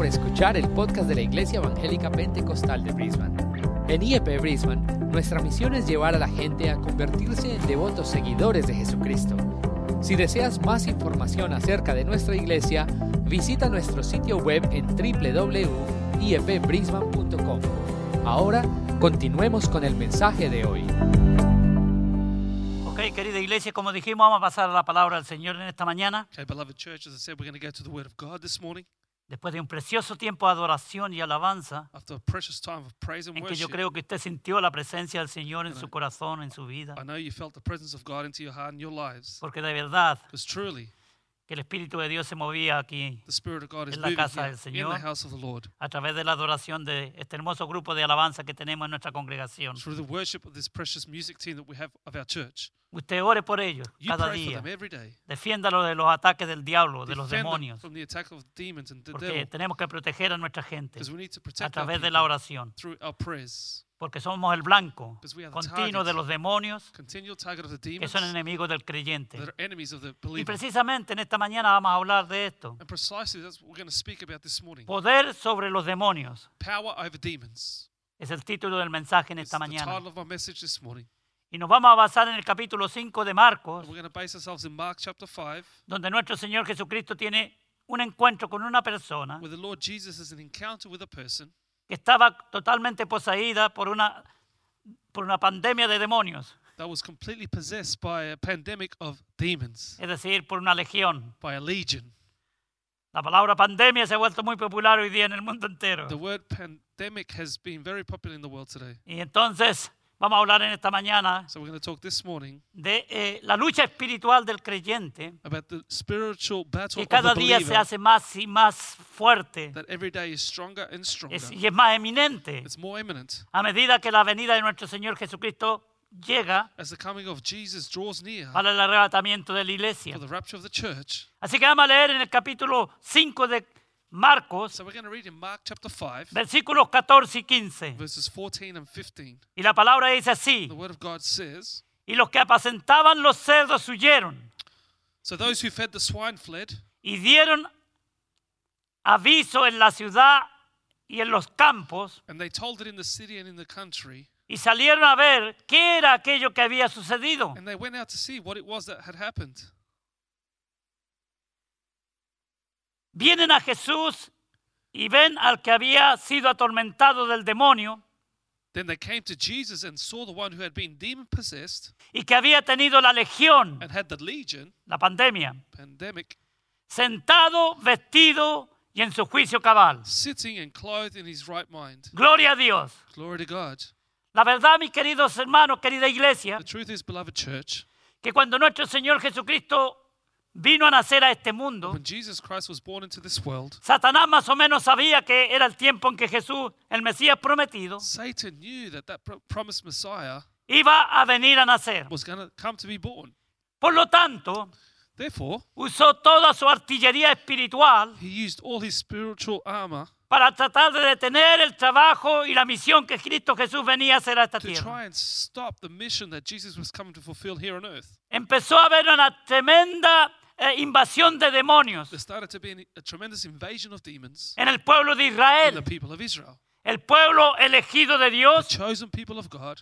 por escuchar el podcast de la Iglesia Evangélica Pentecostal de Brisbane. En IEP Brisbane, nuestra misión es llevar a la gente a convertirse en devotos seguidores de Jesucristo. Si deseas más información acerca de nuestra iglesia, visita nuestro sitio web en www.iepbrisbane.com. Ahora, continuemos con el mensaje de hoy. Ok, querida iglesia, como dijimos, vamos a pasar la palabra al Señor en esta mañana. Okay, beloved church, as I said, we're going to go to the Word of God this morning Después de un precioso tiempo de adoración y alabanza, after a precious time of praise and en que yo creo que usted sintió la presencia del Señor en su corazón, en su vida. I know you felt the presence of God into your heart and your lives. Porque de verdad Because truly, que el Espíritu de Dios se movía aquí the Spirit of God is En la moving casa here del in Señor. the house of the Lord. a través de la adoración de este hermoso grupo de alabanza que tenemos en nuestra congregación. Through the worship of this precious music team that we have of our church. Usted ore por ellos You cada pray for día. them every day. Defiéndalo de los ataques del diablo, de los them demonios. from the attack of demons and the Porque devil. tenemos que proteger a nuestra gente Because we need to a través de la oración. through our prayers. Porque somos el blanco continuo de los demonios que son enemigos del creyente. Y precisamente en esta mañana vamos a hablar de esto. Poder sobre los demonios es el título del mensaje en esta mañana. Y nos vamos a basar en el capítulo 5 de Marcos, And we're going to base ourselves in Mark chapter 5, donde nuestro Señor Jesucristo tiene un encuentro con una persona where the Lord Jesus has an encounter with a person que estaba totalmente poseída por una, por una pandemia de demonios, that was completely possessed by a pandemic of demons, es decir, por una legión. by a legion. La palabra pandemia se ha vuelto muy popular hoy día en el mundo entero. The word pandemic has been very popular in the world today. Y entonces vamos a hablar en esta mañana So we're going to talk this morning de eh, la lucha espiritual del creyente, about the spiritual battle que of cada the día se hace más y más fuerte that every day is stronger and stronger. es- y es más eminente It's more imminent a medida que la venida de nuestro Señor Jesucristo llega as the coming of Jesus draws near para el arrebatamiento de la iglesia. for the rapture of the church. Así que vamos a leer en el capítulo 5 de Marcos, So we're going to read in Mark chapter 5, versículos 14 y 15. verses 14 and 15. Y la palabra dice así, The word of God says, y los que apacentaban los cerdos huyeron So those who fed the swine fled, y dieron aviso en la ciudad y en los campos and they told it in the city and in the country, y salieron a ver qué era aquello que había sucedido. and they went out to see what it was that had happened. Vienen a Jesús y ven al que había sido atormentado del demonio Then they came to Jesus and saw the one who had been demon possessed y que había tenido la legión, and had the legion, la pandemia, pandemic, sentado, vestido y en su juicio cabal. sitting and clothed in his right mind. Gloria a Dios. Glory to God. La verdad, mis queridos hermanos, querida iglesia, The truth is, beloved church, que cuando nuestro Señor Jesucristo vino a nacer a este mundo, when Jesus Christ was born into this world, Satanás más o menos sabía que era el tiempo en que Jesús, el Mesías prometido, Satan knew that that pro- promised Messiah iba a venir a nacer. was come to be born. Por lo tanto, Therefore, usó toda su artillería espiritual he used all his spiritual armor para tratar de detener el trabajo y la misión que Cristo Jesús venía a hacer a esta tierra. Empezó a haber una tremenda eh, invasión de demonios There started to be an- a tremendous invasion of demons en el pueblo de in the Israel, people of Israel, el pueblo elegido de the Dios, chosen people of God,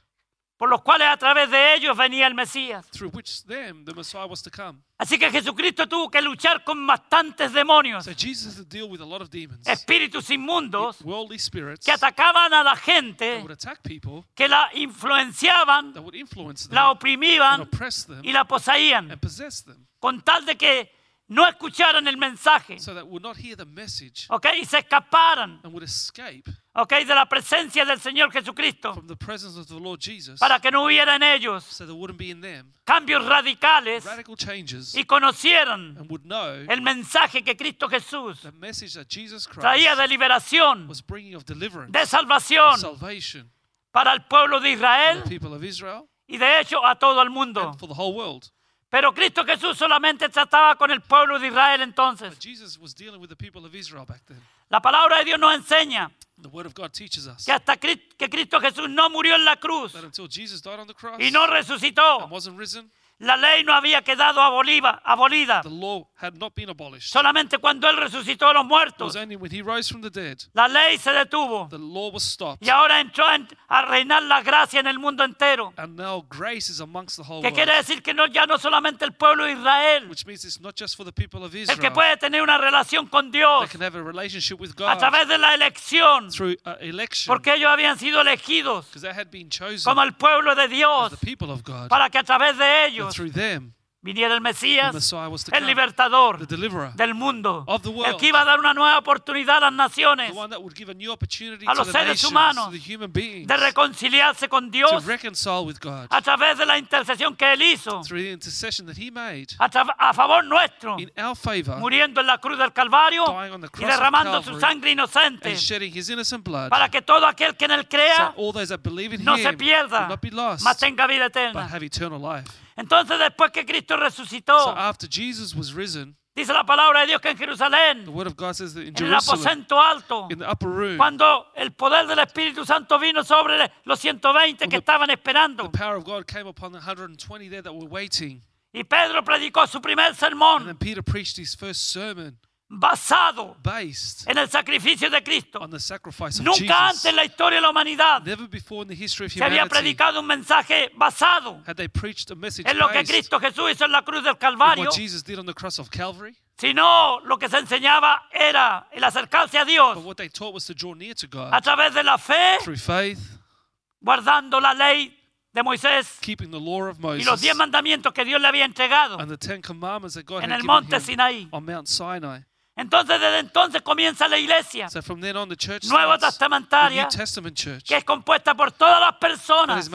por los cuales a través de ellos venía el Mesías. through which them the Messiah was to come. Así que Jesucristo tuvo que luchar con bastantes demonios, So Jesus had to deal with a lot of demons, espíritus inmundos, worldly spirits que atacaban a la that gente, would attack people, que la influenciaban, that would influence them, la and oprimían oppress them, y la poseían, and possess them, con tal de que no escucharan el mensaje, so that would not hear the message ¿ok? Y se escaparan, and would escape ¿ok? De la presencia del Señor Jesucristo, from the presence of the Lord Jesus, para que no hubiera en ellos so there wouldn't be in them cambios radicales radical changes y conocieran and would know el mensaje que Cristo Jesús the message that Jesus traía Christ de liberación, was bringing of deliverance, de salvación salvation para el pueblo de for Israel the people of Israel y de hecho a todo el mundo. and for the whole world. Pero Cristo Jesús solamente trataba con el pueblo de Israel entonces. But Jesus was dealing with the people of Israel back then. La palabra de Dios nos enseña The Word of God teaches us que hasta que Cristo Jesús no murió en la cruz that until Jesus died on the cross y no resucitó, and wasn't risen, La ley no había quedado aboliva- abolida. The law had not been abolished. Solamente cuando Él resucitó de los It muertos, was only when he rose from the dead, la ley se detuvo. the law was stopped. Y ahora entró en- a reinar la gracia en el mundo entero. And now grace is amongst the whole Que quiere world. decir que no, ya no solamente el pueblo de Israel, Which means it's not just for the people of el que Israel. puede tener una relación con They Dios can have a relationship with a God través de la elección, through uh, election. porque ellos habían sido elegidos Because they had been chosen como el pueblo de as Dios the people of God. para que a través de ellos them, viniera el Mesías, el libertador del mundo, el que iba a dar una nueva oportunidad a las naciones a los seres humanos de reconciliarse con Dios a través de la intercesión que Él hizo a, favor nuestro, muriendo en la cruz del Calvario y derramando su sangre inocente para que todo aquel que en Él crea no se pierda, mas tenga vida eterna. Entonces después que Cristo So resucitó, after Jesus was risen, dice la palabra de Dios que en the Jerusalén, word of God says that in en el Jerusalem, aposento alto, in the upper room, cuando el poder del Espíritu Santo vino sobre los 120 que estaban esperando, the power of God came upon the 120 there that were waiting. y Pedro predicó su primer And then Peter preached his first sermon basado based en el sacrificio de Cristo. on the sacrifice of Nunca Jesus. antes en la historia de la humanidad Never before in the history of se había predicado un mensaje basado had they preached a message en lo que Cristo Jesús hizo en la cruz del Calvario, what Jesus did on the cross of Calvary. sino lo que se enseñaba era el acercarse a But Dios what they taught was to draw near to a través de la fe, through faith, guardando la ley de Moisés keeping the law of y los diez Moses mandamientos que Dios le había entregado and the Ten Commandments that God en had el monte Sinaí. Entonces desde entonces comienza la iglesia, So from then on, the church Nueva Testamentaria, New Testament church que es compuesta por todas las personas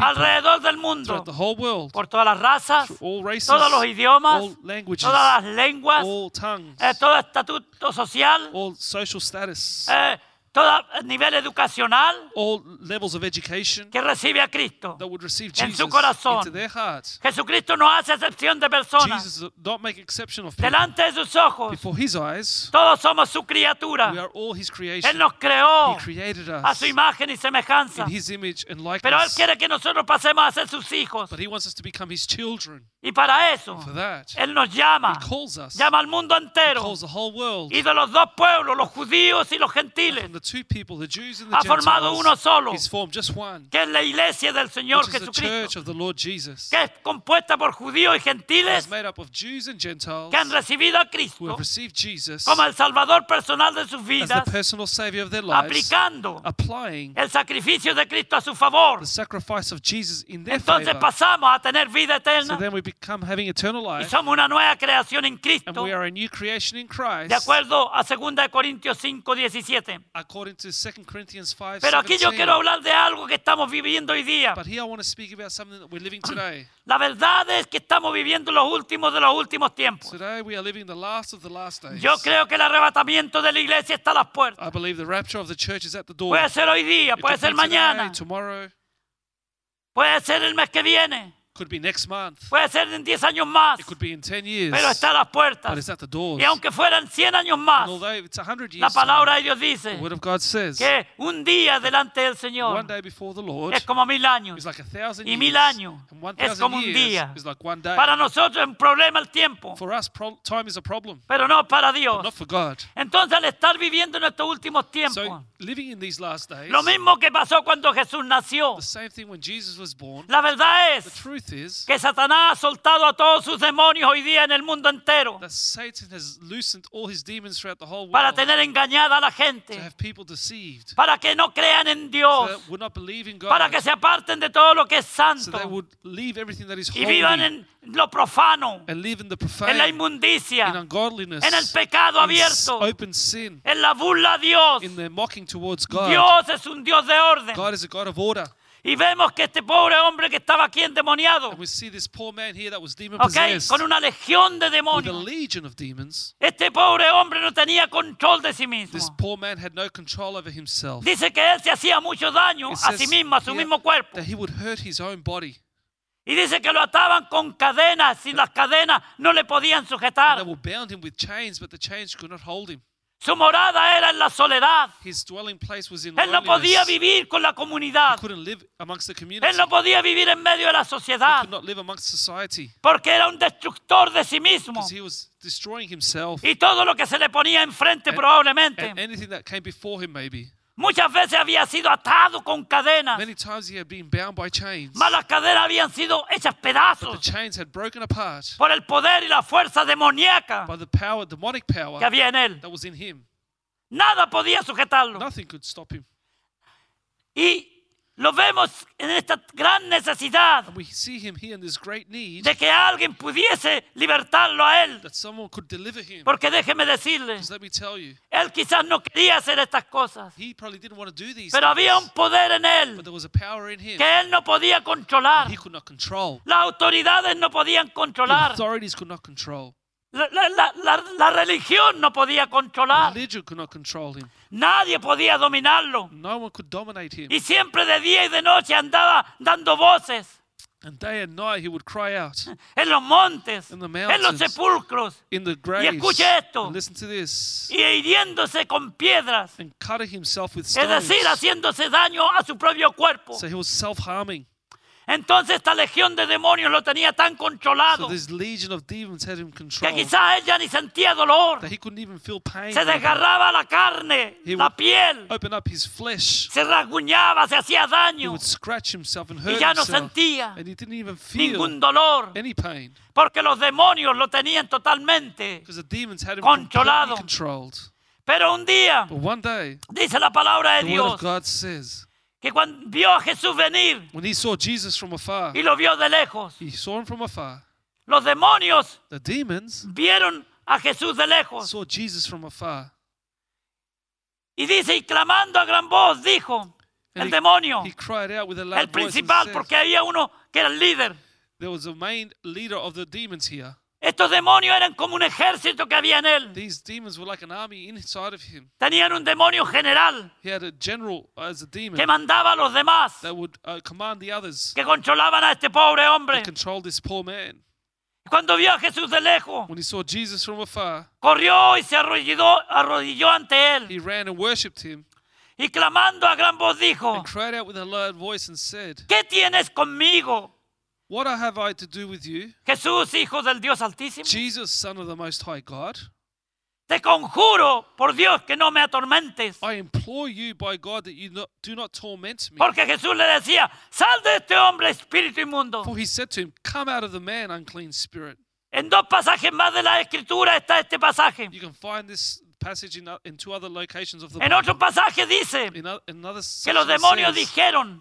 alrededor del mundo, the whole world, por todas las razas, races, todos los idiomas, all languages, todas las lenguas, all tongues, eh, todo estatuto social, all social status, eh, todo nivel educacional all levels of education que recibe a Cristo. that would receive En Jesus su corazón. into their hearts. Jesucristo no hace excepción de personas. Jesus make exception of people. Delante de sus ojos, Before his eyes, todos somos su we criatura. are all his Él nos creó He created a su us imagen y semejanza. in his image and Pero Él likeness. quiere que nosotros pasemos a ser sus hijos. But he wants us to become his children. Y para eso, For that, Él nos llama, he calls us, llama al mundo entero. calls the whole world. Y de los dos pueblos, los judíos y los gentiles, two people, the Jews and the ha formado uno Gentiles, solo, he's formed just one, que es la iglesia del Señor which is the church Jesucristo, of the Lord Jesus. que es compuesta por judíos y It's gentiles made up of Jews and Gentiles que han recibido a who Cristo have received Jesus como el Salvador personal de sus as vidas, the personal savior of their lives, aplicando applying el sacrificio de Cristo a su favor. the sacrifice of Jesus in their Entonces favor. pasamos a tener vida So eterna then we become having eternal y life, somos una nueva creación en and Cristo, we are a new creation in de Christ, acuerdo a 2 Corintios 5, 17. According to 2 Corinthians 5 Pero aquí yo 17. quiero hablar de algo que estamos viviendo hoy día. But here I want to speak about something that we're living today. La verdad es que estamos viviendo los últimos de los últimos tiempos. Today we are living the last of the last days. Yo creo que el arrebatamiento de la iglesia está a las puertas. I believe the rapture of the church is at the door. Puede ser hoy día, It puede ser today, mañana, tomorrow, puede ser el mes que viene, could be next month, puede ser en 10 años más, it could be in 10 years, pero está a las but puertas. it's at the doors. Y aunque fueran 100 años más, And although it's 100 la years, palabra time, de Dios dice the word of God says, que un día delante del one Señor day before the Lord es como mil años. is like a thousand Y mil años and 1,000 es como un día. is like one day. Para nosotros es un problema el tiempo, For us, time is a problem, pero no para but Dios. not for God. Entonces al estar viviendo en estos últimos tiempos, So, living in these last days, lo mismo que pasó cuando Jesús nació, the same thing when Jesus was born, la verdad the es truth is que Satanás ha soltado a todos sus demonios hoy día en el mundo entero that Satan has loosened all his demons throughout the whole para world tener engañada a la to gente, have people deceived, para que no crean en so Dios, that would not believe in God, para que se aparten de todo lo que es so they santo would leave everything that is y vivan holy en lo profano, and live in the en la profane, in inmundicia, ungodliness, en el pecado in abierto, open sin, en la burla a Dios. in their mocking towards God. Dios es un Dios de orden. God is a God of order. Y vemos que este pobre hombre que estaba aquí endemoniado, And we see this poor man here that was demon ¿ok? possessed Con una legión de demonios. legion of demons. Este pobre hombre no tenía control de sí This mismo. poor man had no control over himself. Dice que él se hacía mucho daño It a sí mismo, a su mismo cuerpo. That he would hurt his own body. Y dice que lo ataban con cadenas y las cadenas no le podían sujetar. Su morada era en la soledad. His dwelling place was in Él no podía vivir con la comunidad. He couldn't live amongst the community. Él no podía vivir en medio de la He sociedad. could not live amongst society Porque era un destructor de sí mismo. because he was destroying himself Y todo lo que se le ponía enfrente And- probablemente. and anything that came before him, maybe. Muchas veces había sido atado con cadenas. Many times he had been bound by chains. Mas las cadenas habían sido hechas The pedazos chains had broken apart por el poder y la fuerza demoníaca by the power, demonic power que había en él. that was in him. Nada podía sujetarlo. Nothing could stop him. Y lo vemos en esta gran necesidad And we see him here in this great need de que alguien pudiese libertarlo a él. that someone could deliver him. Porque déjeme decirle, Because let me tell you, él quizás no quería hacer estas cosas, he probably didn't want to do these pero había un things, poder en but él there was a power in him que él no podía controlar. he could not control. Las autoridades no podían The controlar. authorities could not control. La, la- la- la- religión no podía controlar. Religion could not control him. Nadie podía dominarlo. No one could dominate him. Y siempre de día y de noche andaba dando voces And day and night he would cry out en los montes, In the en los mountains. sepulcros, in the graves. escuche esto. And listen to this. y hiriéndose con piedras. And cutting himself with Es stones. decir, haciéndose daño a su propio cuerpo. So he was self-harming. Entonces esta legión de demonios lo tenía tan So controlado this legion of demons had him que quizás él ya ni sentía dolor. that he couldn't even feel pain. Se desgarraba la carne, He la piel, Open up his flesh. se rasguñaba, se hacía He daño would scratch himself and y hurt ya no himself. sentía And he didn't even feel ningún dolor any pain porque los demonios lo tenían totalmente. because the demons had him Controlado. controlled. Pero un día But one day, dice la palabra de the word Dios of God says, que cuando vio a Jesús venir when he saw Jesus from afar, y lo vio de lejos, he saw him from afar. los demonios The demons vieron a Jesús de lejos saw Jesus from afar. y dice y clamando a gran voz dijo el he- demonio, He cried out with a el loud voice and principal, said, porque había uno que era el líder. there was a main leader of the demons here. Estos demonios eran como un ejército que había en él. These demons were like an army inside of him. Tenían un demonio general He had a general as a demon que mandaba a los demás, that would uh, command the others que controlaban a este pobre hombre. to control this poor man. Cuando vio a Jesús de lejos, When he saw Jesus from afar, corrió y se arrodilló, arrodilló ante él he ran and worshipped him y clamando a gran voz dijo, and cried out with a loud voice and said, ¿qué tienes conmigo? What have I to do with you, Jesús, hijo del Dios Altísimo. Jesus, Son of the Most High God? Te conjuro por Dios que no me atormentes. I implore you by God that you not, do not torment me. Porque Jesús le decía, sal de este hombre espíritu inmundo. For he said to him, Come out of the man, unclean spirit. En dos pasajes más de la escritura está este pasaje. You can find this passage in, two other locations of the En otro pasaje dice In, in que los demonios dijeron,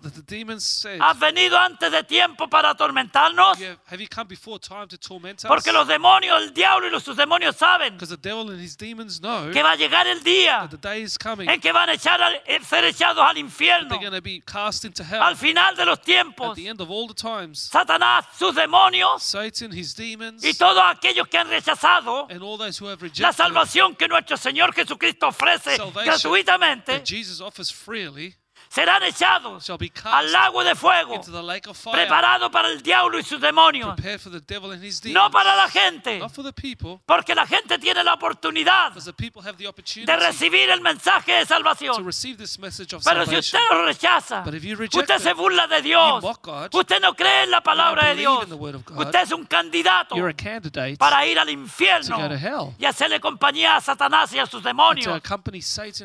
said, ¿has venido antes de tiempo para atormentarnos? "You have, you come before time to torment us? Porque los demonios, el diablo y los, sus demonios saben Because the devil and his demons know que va a llegar el día that the day is coming. en que van a echar al- eh, ser echados al infierno. They're going to be cast into hell Al final de los at tiempos, the end of all the times. Satanás, sus demonios Satan, his demons, y todos aquellos que han rechazado and all those who have la rejected salvación que nuestro Señor Jesucristo ofrece gratuitamente serán echados al lago de fuego preparado para el diablo y sus demonios, no para la gente, porque la gente tiene la oportunidad de recibir el mensaje de salvación. Pero si usted lo rechaza, usted se burla de Dios, usted no cree en la palabra de Dios, usted es un candidato para ir al infierno y hacerle compañía a Satanás y a sus demonios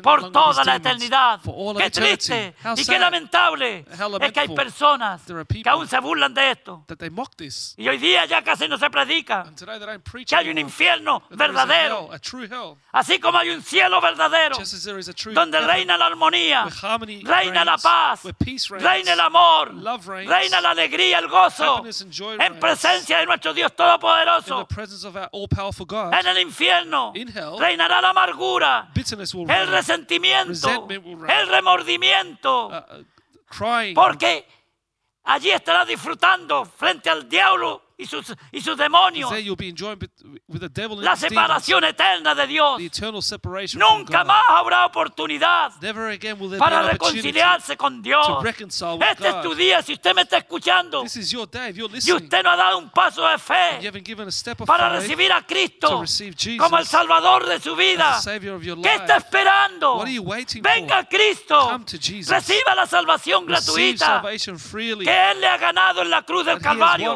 por toda la eternidad. Qué triste How y qué lamentable es que hay personas que aún se burlan de esto. Y hoy día ya casi no se predica que hay un infierno verdadero, así como hay un cielo verdadero, donde reina la armonía, reina la paz, reina el amor, reina la alegría, el gozo, en presencia de nuestro Dios Todopoderoso. En el infierno reinará la amargura, el resentimiento, el remordimiento, uh, uh, porque allí estará disfrutando frente al diablo y sus, y sus demonios. La separación eterna de Dios. Nunca más habrá oportunidad para reconciliarse con Dios. Este es tu día. Si usted me está escuchando y usted no ha dado un paso de fe para recibir a Cristo como el Salvador de su vida, ¿qué está esperando? Venga a Cristo. Reciba la salvación gratuita que Él le ha ganado en la cruz del Calvario.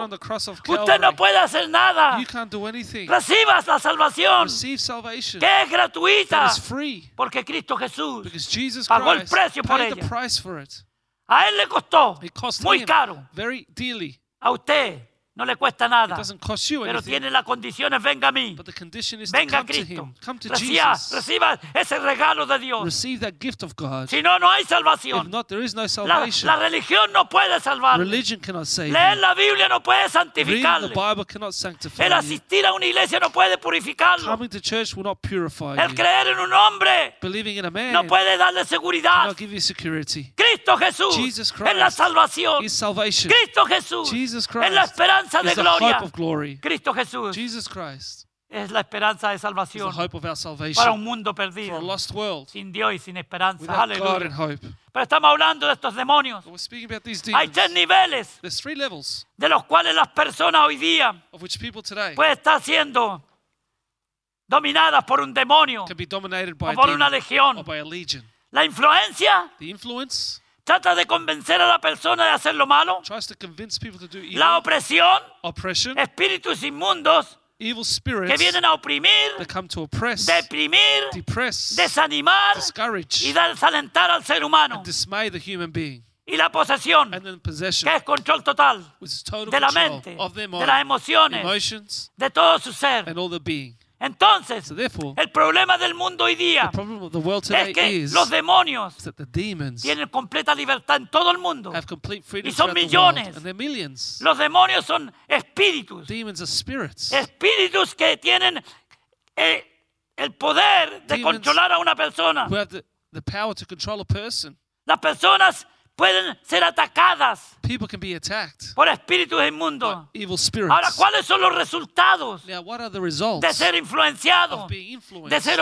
Usted no puede hacer nada. You can't do anything. Reciba la salvación Receive salvation. que es gratuita. That is free. Porque Cristo Jesús Because Jesus Pagó el precio por the ella. price for it. a Él le costó It cost muy him caro. very dearly. A usted no le cuesta nada. Pero tiene las condiciones, venga a mí. Venga a Cristo. Reciba, reciba ese regalo de Dios. Receive that gift of God. Si no, no hay salvación. not, no La, la religión no puede salvar. Leer la Biblia no puede santificarle. El asistir a una iglesia no puede purificarlo. Coming to church will not purify El creer en un hombre Believing in a man no puede darle seguridad. Cristo Jesús Jesus es la salvación. Cristo Jesús Jesus es la Christ esperanza de gloria. hope of glory. Cristo Jesús Jesus Christ es la esperanza de salvación para un mundo for perdido, a lost world sin Dios y sin esperanza. Aleluya. hope. Pero estamos hablando de estos demonios. But we're speaking about these Hay tres niveles de los cuales las personas hoy día pueden estar siendo dominadas por un demonio o a por una demon legión. La influencia trata de convencer a la persona de hacer lo malo. tries to convince people to do evil, La opresión, oppression, espíritus inmundos evil que spirits vienen a oprimir, that come to oppress, deprimir, depress, desanimar discourage, y desalentar al ser humano. and dismay the human being. Y la posesión, And then possession, que es control total de la mente, of their de las emociones, emotions, de todo su ser. and all their being. Entonces, So el problema del mundo hoy día es que los demonios tienen completa libertad en todo el mundo. Y son millones. Los demonios son espíritus, espíritus que tienen eh, el poder de Demons. controlar a una persona. who have the, the power to control a person. Las personas pueden ser atacadas People can be attacked por espíritus by inmundos. evil spirits. Ahora, ¿cuáles son los resultados Now, what are the results de ser of being influenced, de ser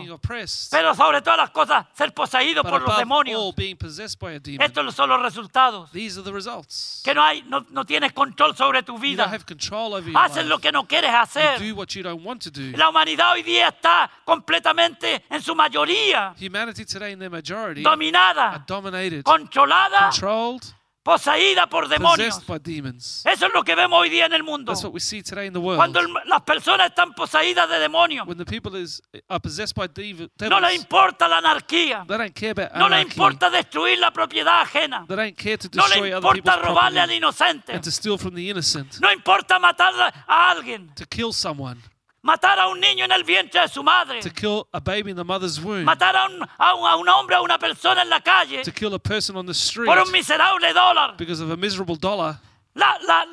being oppressed, pero sobre todas las cosas, ser poseídos but por los above demonios? being possessed by a demon? Estos son los resultados. These are the results. Que no hay, no, no tienes control sobre tu You don't vida. have control over your Haces life. lo que no quieres You hacer. do what you don't want to do. La humanidad hoy día está completamente, en su mayoría, Humanity today, in their majority, are dominada, dominated, controlada, controlled, poseída por demonios. possessed by demons. Eso es lo que vemos hoy día en el mundo. That's what we see today in the world. Cuando el- las personas están poseídas de demonios, When the people is, are possessed by dev- no les devils, importa la anarquía, they don't care about no les anarchy. importa destruir la propiedad ajena, They don't care to no destroy people's importa robarle al property inocente, and to steal from the innocent, no importa matar a alguien, to kill someone, matar a un niño en el vientre de su madre, to kill a baby in the mother's womb, matar a un, a un- a un hombre, a una persona en la calle to kill a person on the street. por un miserable dólar. because of a miserable dollar. La- la-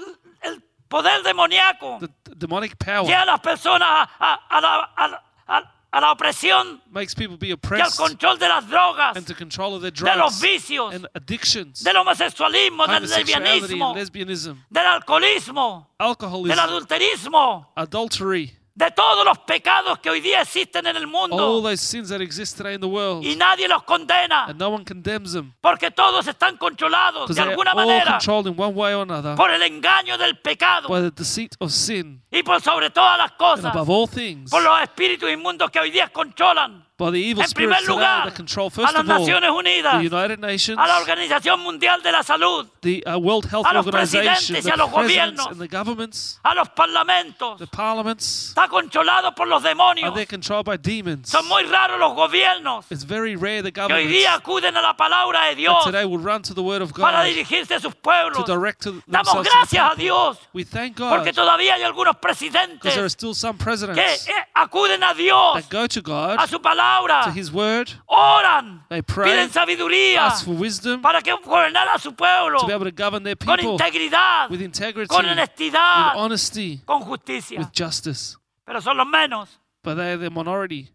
el poder demoníaco The the demonic power lleva a las personas a, a- a la, a- a- a la opresión makes people be y al oppressed control de las drogas, and to control of their de los drugs vicios, and addictions, del homosexualismo, del lesbianismo, del alcoholismo, del alcoholism, adulterismo, adultery, de todos los pecados que hoy día existen en el all mundo. those sins that exist today in the world, Y nadie los condena, and no one condemns them porque todos están controlados because de alguna all manera controlled in one way or another por el engaño del pecado by the deceit of sin, y por sobre todas las and cosas, above all things, por los espíritus inmundos que hoy día controlan. By the evil En primer lugar, that control a first las of all Unidas, the United Nations, a la Organización Mundial de la Salud, the uh, World Health a los Organization, presidentes the y a los presidents gobiernos. and the governments, a los parlamentos. the parliaments, Está controlado por los demonios. are controlled by demons? Son muy raros los gobiernos It's very rare the que hoy governments día acuden a la palabra de Dios that today will run to the word of para God dirigirse a sus to direct to Damos gracias a. Dios We thank porque God todavía hay algunos because there are still some que presidents eh, acuden a Dios, that go to a God, su palabra, to His word, oran, they pray, piden sabiduría ask for wisdom para que gobernar a su pueblo to be able to govern their con people integridad, with integrity, con with honesty, con justicia. with justice. Pero son los menos. But they are the minority.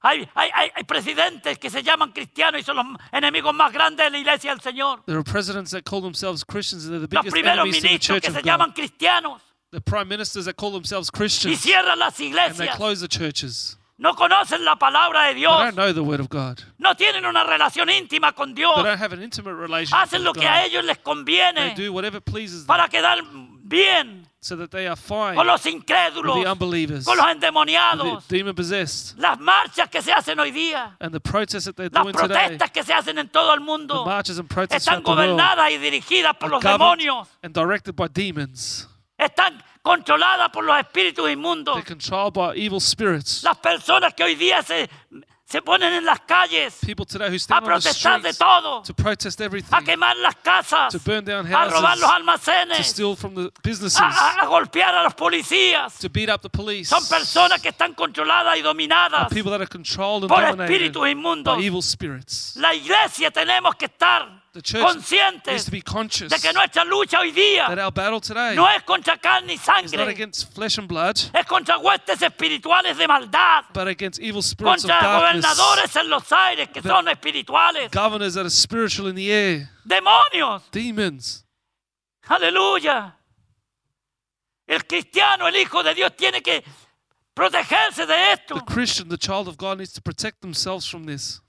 Hay, hay, hay, presidentes que se llaman cristianos y son los enemigos más grandes de la iglesia del Señor. There are presidents that call themselves Christians and they're the Los biggest primeros enemies to the ministros church que se llaman cristianos. the prime ministers that call themselves y Christians cierran las and they close the churches. No conocen la palabra de They Dios. don't know the word of God. No tienen una relación íntima con They Dios. don't have an intimate relationship Hacen lo with que a ellos les They conviene do whatever pleases them para quedar bien so that they are fine con los with incrédulos, the unbelievers, con los with endemoniados. the demon possessed, Las marchas que se hacen hoy día, and the protests that they're las doing today, protestas que se hacen en todo el the mundo, marches and protests están throughout the world, gobernadas y dirigidas por are los governed demonios. and directed by demons. Están controladas por los espíritus inmundos. Controlled by evil spirits. Las personas que hoy día se, se ponen en las calles People today who a protestar de todo, to protest a everything, quemar las casas, to burn down a robar los houses, to almacenes, steal from the businesses, a, a- a golpear a los policías. to beat up the police. Son personas que están controladas y dominadas People that are controlled and por espíritus inmundos. evil spirits. La iglesia tenemos que estar conscientes to be conscious de que nuestra lucha hoy that día our battle today no es contra carne y is not sangre, against flesh and blood, es contra huestes espirituales de maldad, but against evil spirits of contra gobernadores en los aires que son espirituales, governors that are spiritual in the air, demonios. demons. Aleluya. El cristiano, el hijo de Dios, tiene que protegerse de esto. The Christian, the child of God, needs to protect themselves from this.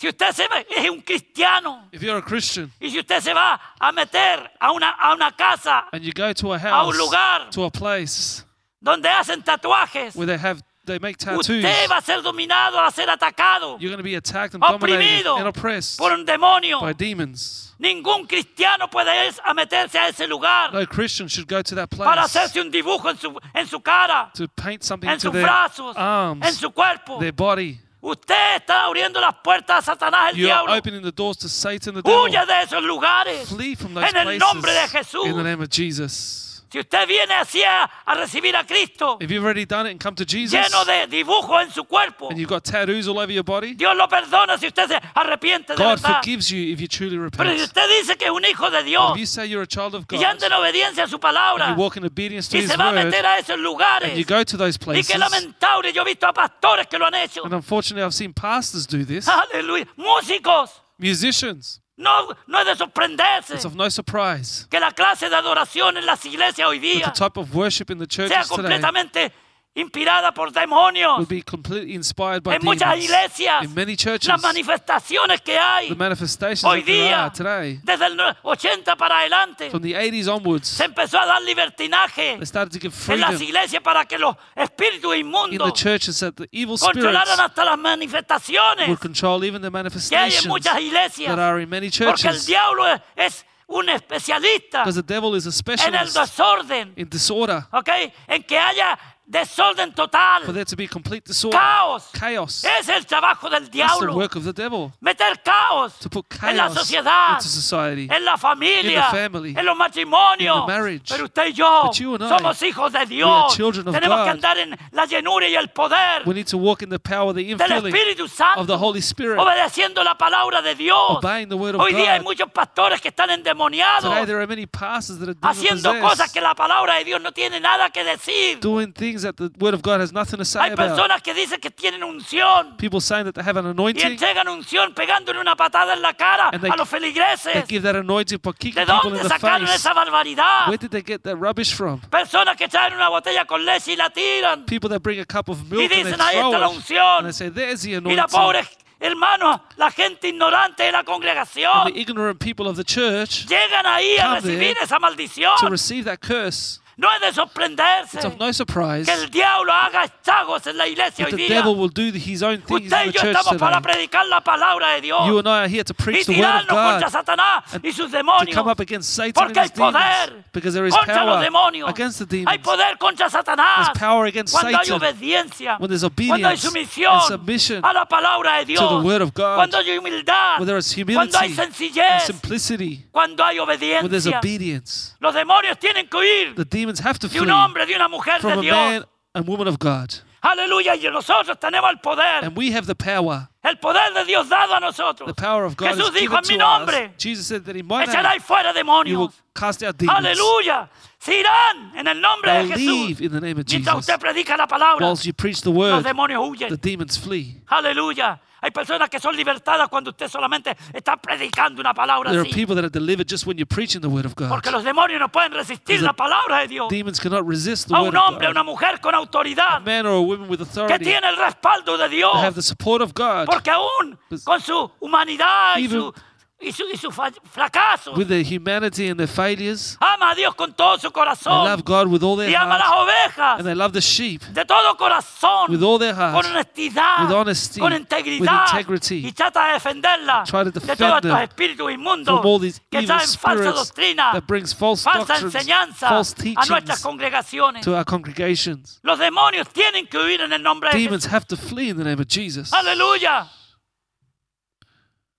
Si usted se es un cristiano If you're a Christian y si usted se va a meter a una, a una casa and you go to a a un house, lugar to a place donde hacen tatuajes, where they have they make tattoos, usted va a ser dominado, va a ser atacado you're going to be attacked and dominated Oprimido and oppressed por un demonio. by demons. Ningún cristiano puede ir a meterse a ese lugar No Christian should go to that para place hacerse un dibujo en su, en su cara, to paint something en to sus their brazos, en arms, su cuerpo. their body. Usted está abriendo las puertas a Satanás, el You are diablo. opening the doors to Satan, the devil. Huya de esos lugares. Flee from those En el nombre de Jesús. in the name of Jesus. Si usted viene así a, a recibir a Cristo, If you've already done it and come to Jesus, lleno de dibujos en su cuerpo, and you've got tattoos all over your body, Dios lo perdona si usted se arrepiente de God verdad. forgives you if you truly Pero si repent. usted dice que es un hijo de Dios If you say you're a child of y God, anda en obediencia a su palabra you walk in obedience to y His se va a word, meter a esos and you lugares, go to those y places, que lamentable, yo he visto a pastores que lo han hecho. and unfortunately I've seen pastors do this, Aleluya. Músicos. musicians, No, no es de sorprenderse it's of no surprise que la clase de adoración en las iglesias hoy that the día type of worship in the sea churches today completamente inspirada por demonios. be completely inspired by En muchas iglesias, In many churches, las manifestaciones que hay the manifestations hoy día, today, desde el no- 80 para adelante, from the 80s onwards, se empezó a dar libertinaje they started to give en las iglesias para que los espíritus inmundos churches that the evil spirits controlaran hasta las manifestaciones would control even the que hay en manifestations muchas iglesias. that are in many Porque el diablo es, es un especialista the devil is a en el desorden, in disorder. ¿ok? En que haya desorden total, For there to be complete disorder, caos. chaos. Es el trabajo del That's the diablo. work of the devil. Meter caos To put en la chaos sociedad, into society. en la familia, in the family, en los matrimonios. in the marriage. Pero usted y yo But you and I, somos hijos de are Dios. children of Tenemos que andar en la llenura y el poder We need to walk in the power, the del infilling Espíritu Santo, of the Holy Spirit, obedeciendo la palabra de Dios. obeying the word of Hoy día hay God. muchos pastores que están endemoniados, Today there are many pastors that are demon haciendo cosas que la palabra de Dios no tiene nada que decir. doing things that the word of God has nothing to say Hay about. personas que dicen que tienen unción People saying that they have an y anointing, entregan unción pegándole una patada en la cara And they- a los feligreses. give that anointing by kicking ¿De people in dónde the sacaron face. esa barbaridad? Where did they get that rubbish from? Personas que traen una botella con leche y la tiran. People that bring a cup of milk and they dicen, "Ahí está la throw it, unción." and they say, "There's the Y la anointing." pobre hermano, la gente ignorante de la And congregación the ignorant people of the church llegan ahí a come recibir there esa maldición. to receive that curse. No es de sorprenderse It's of no surprise que el diablo haga estragos en la iglesia that hoy the día. devil will do his own things Usted in y the yo church estamos para today. predicar la palabra de Dios You and I are here to y preach the word of tirarnos contra God, Satanás y sus to demonios. come up against Satan and Porque hay his demons, poder because there is contra los power demonios. against the Hay demons. poder contra Satanás. There's power against Cuando hay Satan. obediencia, When there's cuando hay obedience sumisión and submission a la palabra de Dios, the word of God, cuando hay humildad, where there is cuando hay humility and sencillez, simplicity, cuando hay where there's obedience, Los demonios tienen que huir the demons have to flee hombre, de una mujer de from a man and woman of God. Aleluya, y nosotros tenemos el poder And we have the power El poder de Dios dado a nosotros. The power of God Jesús is dijo given en mi nombre. us. Jesus said that in my name fuera you will cast out demons. Aleluya. Se irán en el nombre de Jesús. leave in the name of Mientras Jesus. usted predica la palabra, Whilst you preach the los word, demonios the huyen. demons flee. Aleluya. Hay personas que son libertadas cuando usted solamente está predicando una palabra There are así. people that are delivered just when you're preaching the word of God. Porque los demonios no pueden resistir Because la palabra de Dios. Demons cannot resist the A word un hombre, a of una mujer con A autoridad man or a woman with que authority tiene el respaldo de Dios. that have the support of God Porque aún Pues, con su humanidad y even su, y su, y su fracaso, with their humanity and their failures. ama a Dios con todo su They corazón love God with all their y ama a las heart ovejas and they love the sheep de todo corazón, with all their con honestidad, with honesty, con with integrity. y trata de defenderla Try to de defend todos estos them espíritus inmundos From all these que evil traen falsa spirits doctrina, that brings false falsa doctrines, enseñanza false a nuestras teachings congregaciones. to our congregations. Los demonios tienen que huir en el nombre de Demons Jesús. have to flee in the name of Jesus. Aleluya.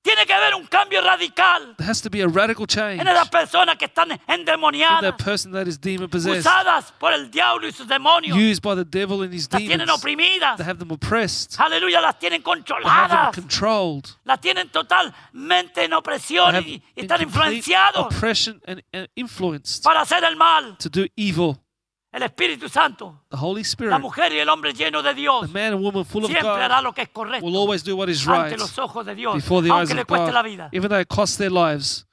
Tiene que haber un cambio radical There has to be a radical change en esas personas que están in endemoniadas, that person that is demon possessed, usadas por el diablo y sus demonios. used by the devil and his Las tienen demons. oprimidas. They have them oppressed, Aleluya, las tienen they have them controladas. controlled, Las tienen totalmente en opresión y, in están influenciados oppression and, and influenced para hacer el mal. to do evil. El Espíritu Santo, The Holy la Spirit, mujer y el hombre lleno de Dios, the man and woman full of siempre God, hará lo que es correcto will always do what is ante right los ojos de Dios, before the eyes aunque le of cueste la God, vida. even though it costs their lives.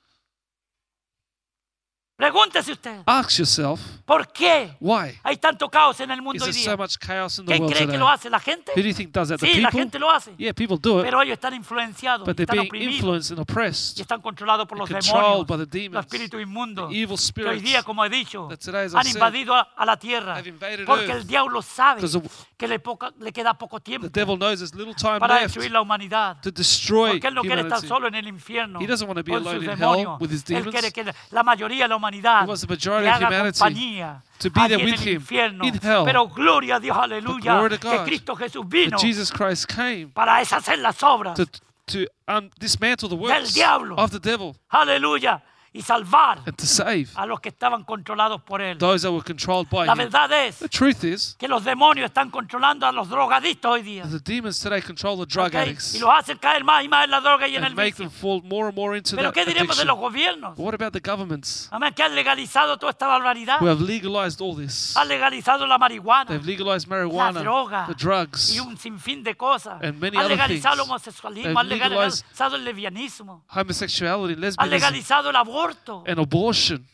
Pregúntese usted, Ask yourself, ¿por qué why hay tanto caos en el mundo hoy día? so much chaos in the ¿Quién world cree que today? lo hace la gente? Who do you think does that? The Sí, la people? gente lo hace. Yeah, people do it, Pero ellos están influenciados, but they're están being oprimidos influenced and y oppressed, están controlados por los controlled demonios, by the los demons, espíritus inmundos the evil que hoy spirits día, como he dicho, that today, as I han said, invadido a, a la tierra. have invaded Porque earth. el diablo sabe Because the- que le, poca- le queda poco tiempo The devil knows there's little time para left destruir la humanidad. to destroy Porque él no quiere estar humanity. solo en el infierno He doesn't want to be con alone sus in hell demonios. with his Él demons. quiere que la- la mayoría de la humanidad He wants the majority le of haga humanity compañía to be there with him in hell. Pero gloria a Dios, aleluya, glory to que God Cristo Jesús vino But Jesus Christ came para deshacer las obras to, to um, dismantle the works of the devil Aleluya. Y salvar and to save a los que estaban controlados por él. those that were controlled by La him. verdad es The truth is que los demonios están controlando a los drogadictos hoy día. that the demons today control the drug ¿ok? addicts Y los hacen caer más y más en la droga y en el and make vicio. them fall more and more into Pero that ¿qué diremos de addiction. los gobiernos? But what about the governments Amén, que han legalizado toda esta barbaridad. who have legalized all this? Han legalizado la marihuana They've legalized la marijuana, droga the drugs, y un sinfín de cosas. And many Han other legalizado el things. homosexualismo, They've han legalized- legalizado el lesbianismo, homosexuality, han lesbianism, legalizado el aborto. And abortion.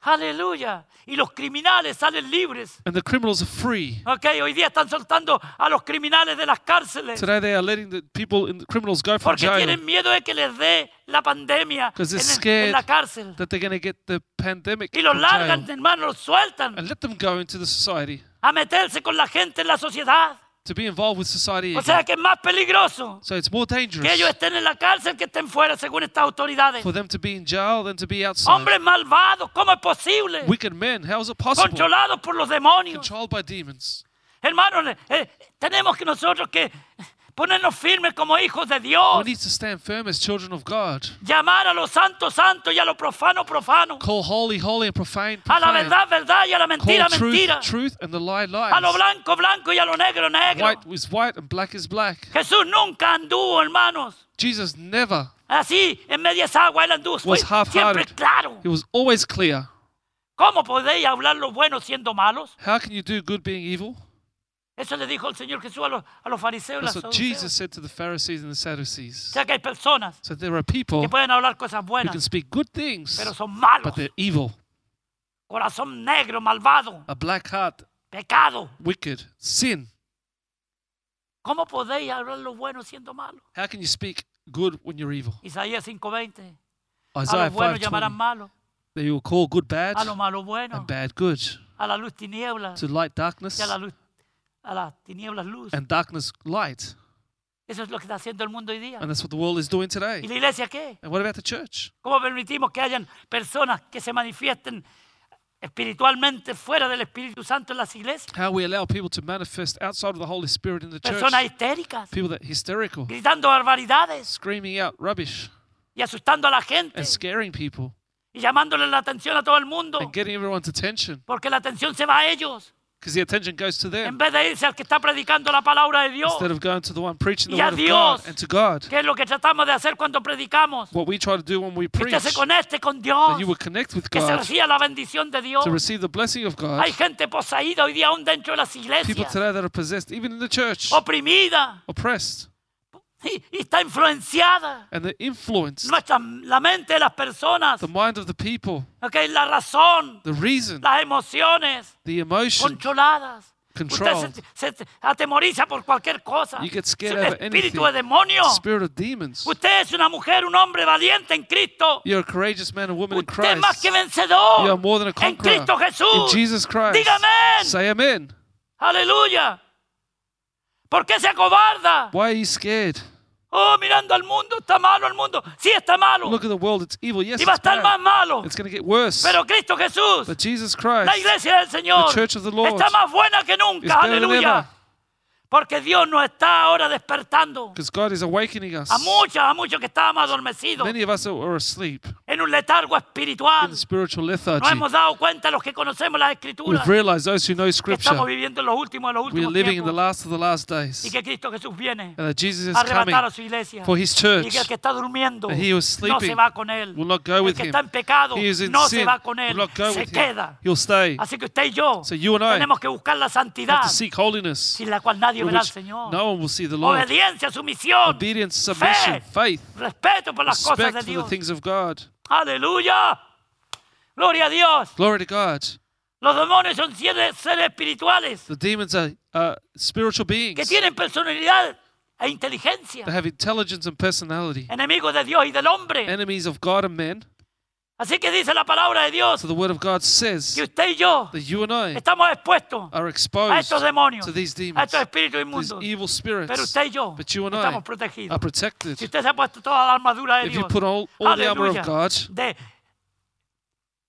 Aleluya. Y los criminales salen libres. And the criminals are free. Ok, hoy día están soltando a los criminales de las cárceles Today they are letting the people, in the criminals go from porque jail tienen miedo de que les dé la pandemia en, because they're el- en scared la cárcel. that they're going to get the pandemic Y los from largan, jail. hermano, los sueltan and let them go into the society a meterse con la gente en la sociedad. To be involved with society. O sea que es más peligroso So it's more que dangerous ellos estén en la cárcel que estén fuera, según estas autoridades. for them to be in jail than to be outside. Hombres malvados, ¿cómo es posible? Wicked men, how is it possible? Controlados por los demonios. Controlled by demons. Hermanos, eh, tenemos que nosotros que ponernos firmes como hijos de Dios. We need to stand firm as children of God. Llamar a lo santo, santo y a lo profano, profano. Call holy, holy, and profane, A la profane. verdad, verdad y a la mentira, Call truth, mentira. truth, and the lie, A lo lies. blanco, blanco y a lo negro, negro. White is white and black is black. Jesús nunca anduvo, hermanos. Jesus never. Así, en medias aguas, él anduvo. Was siempre half-hearted. claro. He was always clear. ¿Cómo podéis hablar lo bueno siendo malos? How can you do good being evil? Eso le dijo el Señor Jesús a los, a los fariseos y That's what. Jesus said to the Pharisees and the O Sadducees. sea que hay personas So there are people que pueden hablar cosas who buenas, can speak good things, pero son malos. but they're evil. Corazón negro, malvado, A black heart, pecado. wicked, sin. ¿Cómo podéis hablar lo bueno siendo malos? How can you speak good when you're evil? Isaías 5:20. A Isaiah los buenos llamarán 5:20. malos, They will call good bad a lo malo bueno, and bad good. a la luz tinieblas To light darkness y a la luz, a las tinieblas luz. and darkness light. Eso es lo que está haciendo el mundo hoy día. And that's what the world is doing ¿Y today. la iglesia qué? And what about the church? ¿Cómo permitimos que hayan personas que se manifiesten espiritualmente fuera del Espíritu Santo en las iglesias? How we allow people to manifest outside of the Holy Spirit in the church. Personas histéricas, People that hysterical, gritando barbaridades screaming out rubbish y asustando a la gente and scaring people y llamándole la atención a todo el mundo and getting everyone's attention porque la atención se va a ellos. Because the attention goes to en them vez de irse al que está predicando la palabra de Dios. instead of going to the one preaching the Y a word of God Dios. and to God. Que es lo que tratamos de hacer cuando predicamos. What we try to do when we Que preach, usted se conecte con that Dios. you would connect with Que se God reciba la bendición de Dios. to receive the blessing of God. Hay gente poseída hoy día aún dentro de las People iglesias. today that are possessed, even in the church, Oprimida. oppressed, Y, y está influenciada. and they're influenced. Nuestra, la mente de las personas. The mind of the people, La razón. the reason, Las emociones. the emotion, Controladas. Usted controlled. se, se atemoriza por cualquier cosa. You get scared espíritu anything. de demonio. Spirit of demons. Usted es una mujer, un hombre valiente en Cristo. You're a courageous man and woman in Usted es más Christ. que vencedor. You are more than a en conqueror Cristo in Jesús. Jesus Christ. Diga amén. Say amen. Aleluya. ¿Por qué se acobarda? Why are you scared? Oh, mirando al mundo, está malo el mundo. Sí, está malo. Look at the world, it's evil. Yes, y va a it's estar más malo. It's going to get worse. Pero Cristo Jesús, But Jesus la Christ iglesia del Señor, the church of the Lord está más buena que nunca. Aleluya. Porque Dios nos está ahora despertando. Because God is awakening us. A muchos, a muchos que estábamos adormecidos Many of us are asleep en un letargo espiritual. in spiritual Nos hemos dado cuenta los que conocemos las escrituras We've realized those who know que Scripture, estamos viviendo en los últimos de los últimos living in the tiempos last of the last y que Cristo Jesús viene And that Jesus is a coming arrebatar a su iglesia for His y church. que el que está durmiendo he no se va con él. will not go el with que him. está en pecado He is in no se va con will él, not go se with him. queda. He'll stay. Así que usted y yo So you and I tenemos que buscar la santidad to seek holiness, sin la cual nadie verá al Señor. no one will see the Lord. Obediencia, sumisión, Obedience, submission, faith, respeto por las cosas respect de for the Dios. things of God. Aleluya. Gloria a Dios. Glory to God. Los demonios son seres, espirituales The demons are uh, spiritual que beings. tienen personalidad e inteligencia. They have intelligence and personality. Enemigos de Dios y del hombre. Enemies of God and men. Así que dice la palabra de Dios So the word of God says que usted y yo that you and I estamos expuestos are a estos demonios, to these a demons, estos espíritus these inmundos. evil Pero spirits. usted y yo But you and I estamos are protegidos. protected. Si usted se ha puesto toda la armadura de If you Dios, put all, all the armor of God, de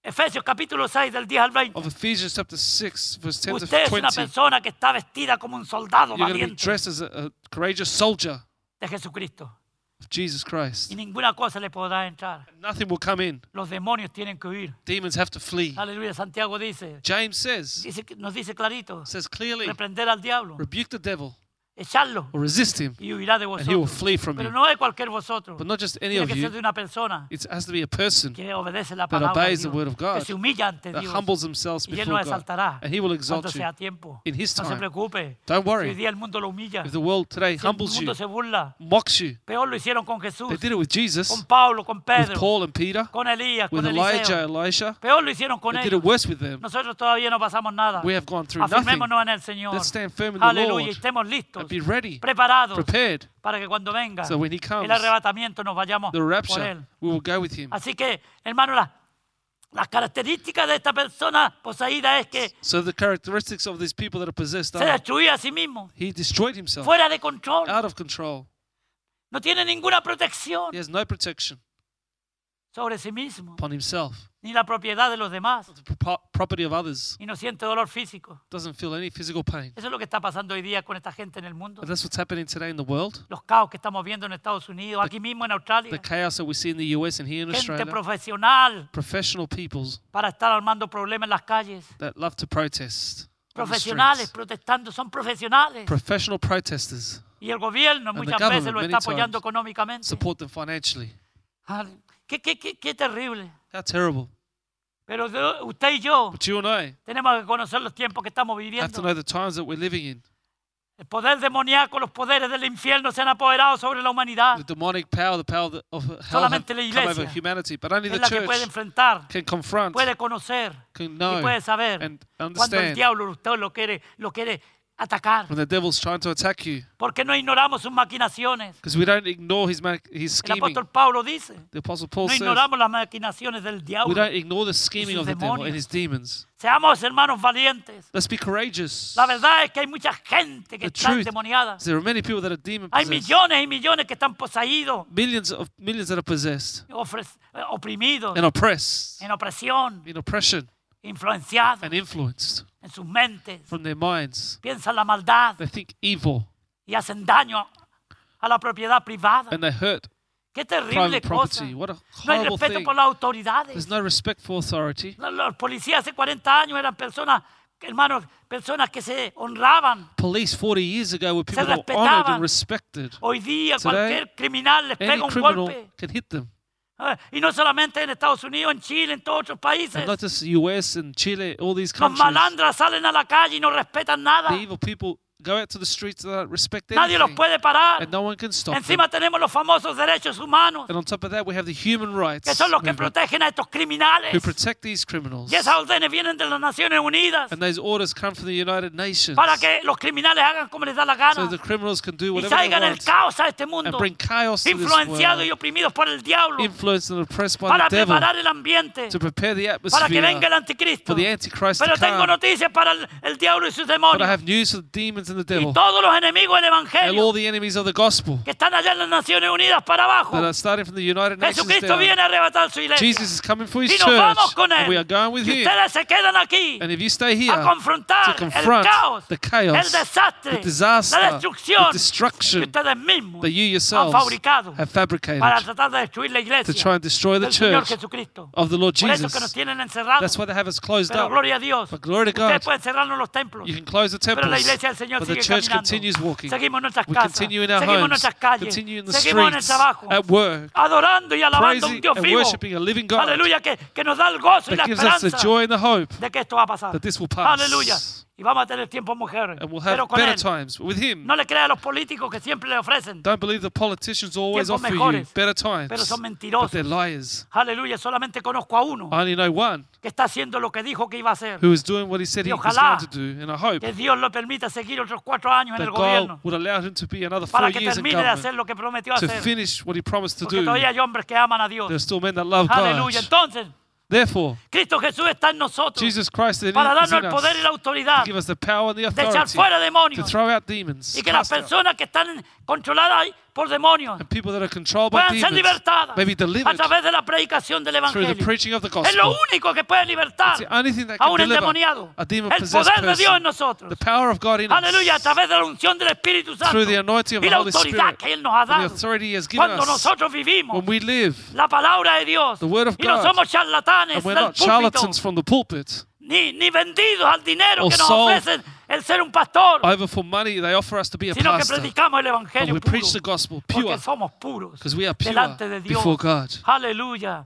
Efesios capítulo 6 del 10 al 20, of Ephesians chapter 6, verse 10 usted es una 20, persona que está vestida como un soldado you're be valiente dressed as a, a courageous soldier de Jesucristo. Of Jesus Christ. Y ninguna cosa le podrá entrar. Nothing will come in. Los demonios tienen que huir. Demons have to flee. Aleluya, Santiago dice, James says, dice nos dice clarito, says clearly, reprender al diablo, rebuke the devil echarlo or resist him, y huirá de and he will vosotros. flee from Pero you. no de cualquier vosotros. But not just any Tiene of que ser de you, una persona it has to be a person que obedece la that palabra de obeys the Dios, word of que God, se humilla ante that Dios humbles themselves y Él before nos God, exaltará and he will cuando exalt you sea tiempo. in his No se time. preocupe. Don't Si hoy worry. día el mundo lo humilla, If the world today si el humbles you, mundo se burla, mocks you, peor lo hicieron con Jesús, they did it with Jesus, con Pablo, con with Pedro, Paul and Peter, con Elías, with con Elijah, Eliseo. Elisha. Peor lo hicieron con They did ellos. it worse with them. Nosotros todavía no pasamos nada. We have gone through nothing. Afirmémonos en el Señor. Let's stand firm in the Aleluya. Lord estemos listos, be ready, preparados prepared, para que cuando venga so when he comes, el arrebatamiento nos vayamos the por rapture, él. we will go with him. Así que, hermano, la- las características de esta persona poseída es que So the characteristics of these people that are possessed se are destruía a sí mismo, he destroyed himself, fuera de control, out of control. no tiene ninguna protección He has no protection sobre sí mismo, upon himself, ni la propiedad de los demás, the pro- property of others. y no siente dolor físico. Doesn't feel any physical pain. Eso es lo que está pasando hoy día con esta gente en el mundo. But that's what's happening today in the world. Los caos que estamos viendo en Estados Unidos, aquí mismo en Australia. The chaos that we see in the US and here in Gente Australia. profesional Professional peoples para estar armando problemas en las calles. that love to protest. on the Profesionales protestando, son profesionales. Professional protesters Y el gobierno the muchas veces lo está apoyando económicamente. support them financially. Qué, qué, qué, qué terrible. How terrible. Pero usted y yo But you and I tenemos que conocer los tiempos que estamos have to viviendo. know the times that we're living in. El poder demoníaco, los poderes del infierno se han apoderado sobre la humanidad. The demonic power, the power that- of hell have Solamente la come over iglesia humanity. But only Es the la que puede church enfrentar, can confront, puede conocer can y know, puede saber and cuando el understand diablo usted lo quiere, lo quiere atacar. when the devil's trying to attack you. Porque no ignoramos sus maquinaciones. Because we don't ignore his, his El scheming. apóstol Pablo dice, The Apostle Paul no says ignoramos las maquinaciones del we diablo. don't ignore the scheming of the devil and his demons. Seamos hermanos valientes. Let's be courageous. La verdad es que hay mucha gente que The está endemoniada. There are many people that are demon Hay possessed. millones y millones que están poseídos, Millions of millions that are possessed ofre- eh, oprimidos, and oppressed, en opresión, in oppression influenciados and influenced en sus mentes. from their minds. Piensan la maldad They think evil y hacen daño a la propiedad privada. and they hurt Qué terrible private cosa. property. What a No hay horrible respeto thing. por las autoridades. There's no respect for authority. Los- Los policías hace 40 años eran personas hermanos, personas que se honraban. Police 40 years ago were people that were respetaban. honored and respected. Hoy día Today, cualquier criminal les Any pega un criminal golpe. can hit them. Ah, Y no solamente en Estados Unidos, en Chile, en todos otros países. And not just the US and Chile, all these Los countries. malandras salen a la calle y no respetan nada. The evil people go out to the streets and don't respect Nadie los anything. puede parar. And no one can stop them. Encima tenemos los famosos derechos humanos, And on top of that, we have the human rights que son los que movement protegen a estos criminales. who protect these criminals. Y esas órdenes vienen de las Naciones Unidas And those orders come from the United Nations. para que los criminales hagan como les da la So gana the criminals can do y whatever they traigan el want caos a este and mundo, bring chaos to this influenciados y world, oprimidos por el diablo, influenced and oppressed by para the devil, preparar el ambiente, to prepare the para que venga el atmosphere anticristo. for the Antichrist Pero to tengo come. noticias para el, el diablo y sus But I demonios have news for the demons and the y devil todos los enemigos del and all the enemies of the gospel que están allá en las Naciones Unidas para abajo. that are starting from the United Nations Jesucristo viene a arrebatar su iglesia. Jesus is coming for his y nos church, vamos con and we are going with y him. ustedes se quedan aquí And if you stay here a confrontar to el confront caos, the chaos, el desastre, the disaster, la the destrucción que destruction ustedes mismos that you han yourselves fabricado have fabricated para tratar de destruir la to try and destroy the del Señor church Jesucristo. of the Lord Por eso que nos Jesus. tienen encerrados. That's why they have us closed Pero up. gloria a Dios. But glory to Ustedes God. pueden cerrarnos los templos. You can close the temples. Pero la iglesia del Señor but the sigue church caminando. continues walking. Seguimos nuestras We casas. continue in our seguimos homes, nuestras calles. continue in the seguimos streets, trabajo. at work, adorando y alabando a un Dios and vivo. worshiping a living God Aleluya, que, que nos da el gozo y la gives us the esperanza joy and the hope de que esto va a pasar. that this will pass. Aleluya. Y vamos a tener tiempo mujeres. and we'll Pero have con better él. times. With Him, No le crea a los políticos que siempre le ofrecen. don't believe the politicians always Tiempos offer you mejores, better times, pero son but mentirosos. they're liars. Aleluya. Solamente conozco a uno I only know one que está haciendo lo que dijo que iba a hacer. who is doing what he said Y he was ojalá going to do, and I hope Que Dios lo permita seguir otros cuatro años en that el God gobierno would allow him to be another four para que years in termine de government hacer lo que prometió to hacer. finish what he promised to Porque do. todavía hay hombres que aman a Dios. There are still men that love Aleluya. God. Entonces, Therefore, Cristo Jesús está en nosotros Jesus Christ is para darnos el poder y la to autoridad give us the power and the de echar authority fuera to demonios throw out demons, y que las out, personas que están controladas por demonios and people that are controlled by puedan ser demons libertadas may be a delivered través de la predicación del through the Evangelio. preaching of the Es lo gospel. único que puede libertar It's the only thing that a can un deliver endemoniado. a El demon-possessed poder de Dios en nosotros. The power of God in us, Aleluya, a través de la unción del Espíritu Santo through the anointing of y the la Holy autoridad Spirit, que Él nos ha and the dado. authority He has given Cuando us nosotros vivimos when we live, la palabra de Dios The word of y no God. somos charlatanes and we're del not púlpito, charlatans from the pulpit, ni, ni vendidos al dinero or que nos sold ofrecen el ser un pastor, over for money, they offer us to be a sino que pastor. predicamos el But Evangelio we puro, preach the gospel porque pure, somos puros because we are pure delante de Dios. before God. Aleluya.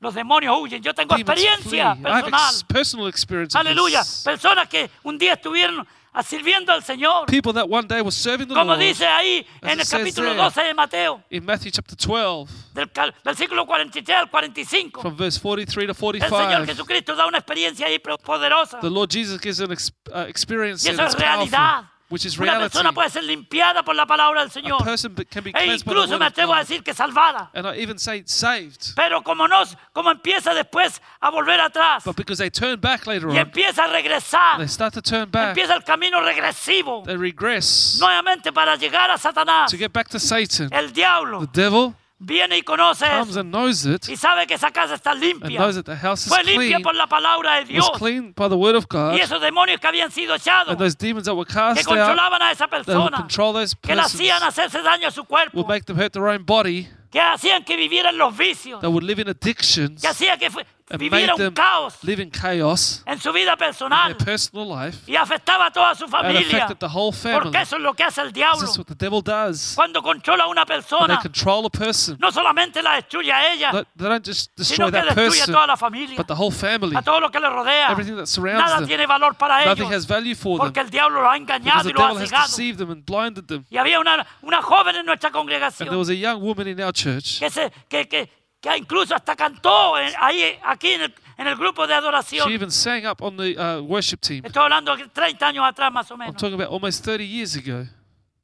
Los demonios huyen. Yo tengo Demons flee. experiencia I have personal. ex- personal experience of Aleluya. this. Personas que un día estuvieron a- sirviendo al Señor. People that one day were serving the Como Lord dice ahí en el capítulo there. 12 de Mateo, in Matthew chapter 12, del versículo 43 al 45. from verse 43 to El Señor 45. Jesucristo da una experiencia ahí poderosa. The Lord Jesus gives an ex- uh, experience Y and eso it's es realidad. powerful, which is Una reality. persona puede ser limpiada por la palabra del A Señor. person be- can be E cleansed by the incluso word me of atrevo a God. decir que salvada. And I even say saved. Pero como no, como empieza después a volver atrás But because they turn back later y on, empieza a regresar, they start to turn back. empieza el camino regresivo They regress nuevamente para llegar a Satanás. to get back to Satan. El diablo The devil viene y conoce comes and knows it y sabe que esa casa está and limpia. knows that the house is Fue limpia clean, por la palabra de was Dios. clean by the word of God, Y esos demonios que habían sido echados, and those demons that were que cast out, controlaban a esa that would persona, control those que le hacían hacerse daño a su cuerpo, would make them hurt their own body, que hacían que vivieran los vicios, that would live in addictions, que hacía que viviera un caos live in chaos en su vida in personal their personal life, y afectaba a toda su familia. affected the whole family. Porque eso es lo que hace el This diablo is what the devil does. cuando controla a una they persona. control a person, No solamente la destruye a ella, They- they don't just sino destroy que that destruye a toda la familia, but the whole family, a todo lo que le rodea. everything that surrounds Nada them. tiene valor para Nothing ellos has value for porque el diablo los ha engañado y los ha cegado. Y había una, una joven en nuestra And there congregación was a young woman in our church que, se, que, que, que incluso hasta cantó en- ahí, aquí en el, en el grupo de She adoración. even sang up on the uh, worship team. Estoy hablando de 30 años atrás más o I'm menos. talking about almost 30 years ago.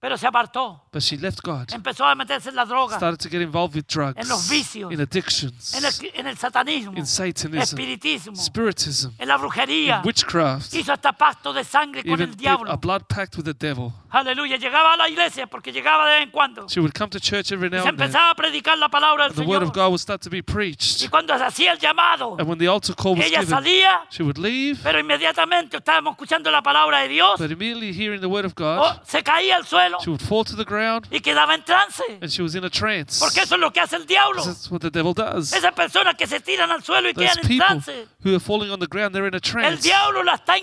Pero se apartó. But she left God, Empezó a meterse en la droga, started to get involved with drugs, En los vicios. in addictions, en el, en el satanismo, in Satanism, espiritismo, spiritism, en la brujería. in witchcraft, Hizo hasta pacto de sangre con el diablo. a blood pact with the devil. Aleluya. Llegaba a la iglesia porque llegaba de vez en cuando. She would come to church every Y now and then. empezaba a predicar la palabra del The word of Señor. God would start to be Y preached. cuando se hacía el llamado, And when the altar call was ella given, salía, she would leave, pero inmediatamente estábamos escuchando la palabra de Dios. but immediately hearing the word of God, se caía al suelo suelo She would fall to the ground y quedaba en trance. and she was in a trance. Porque eso es lo que hace el diablo. That's what the devil does. Esas personas que se tiran al suelo y Those quedan en people trance. who are falling on the ground, they're in a El trance. diablo la está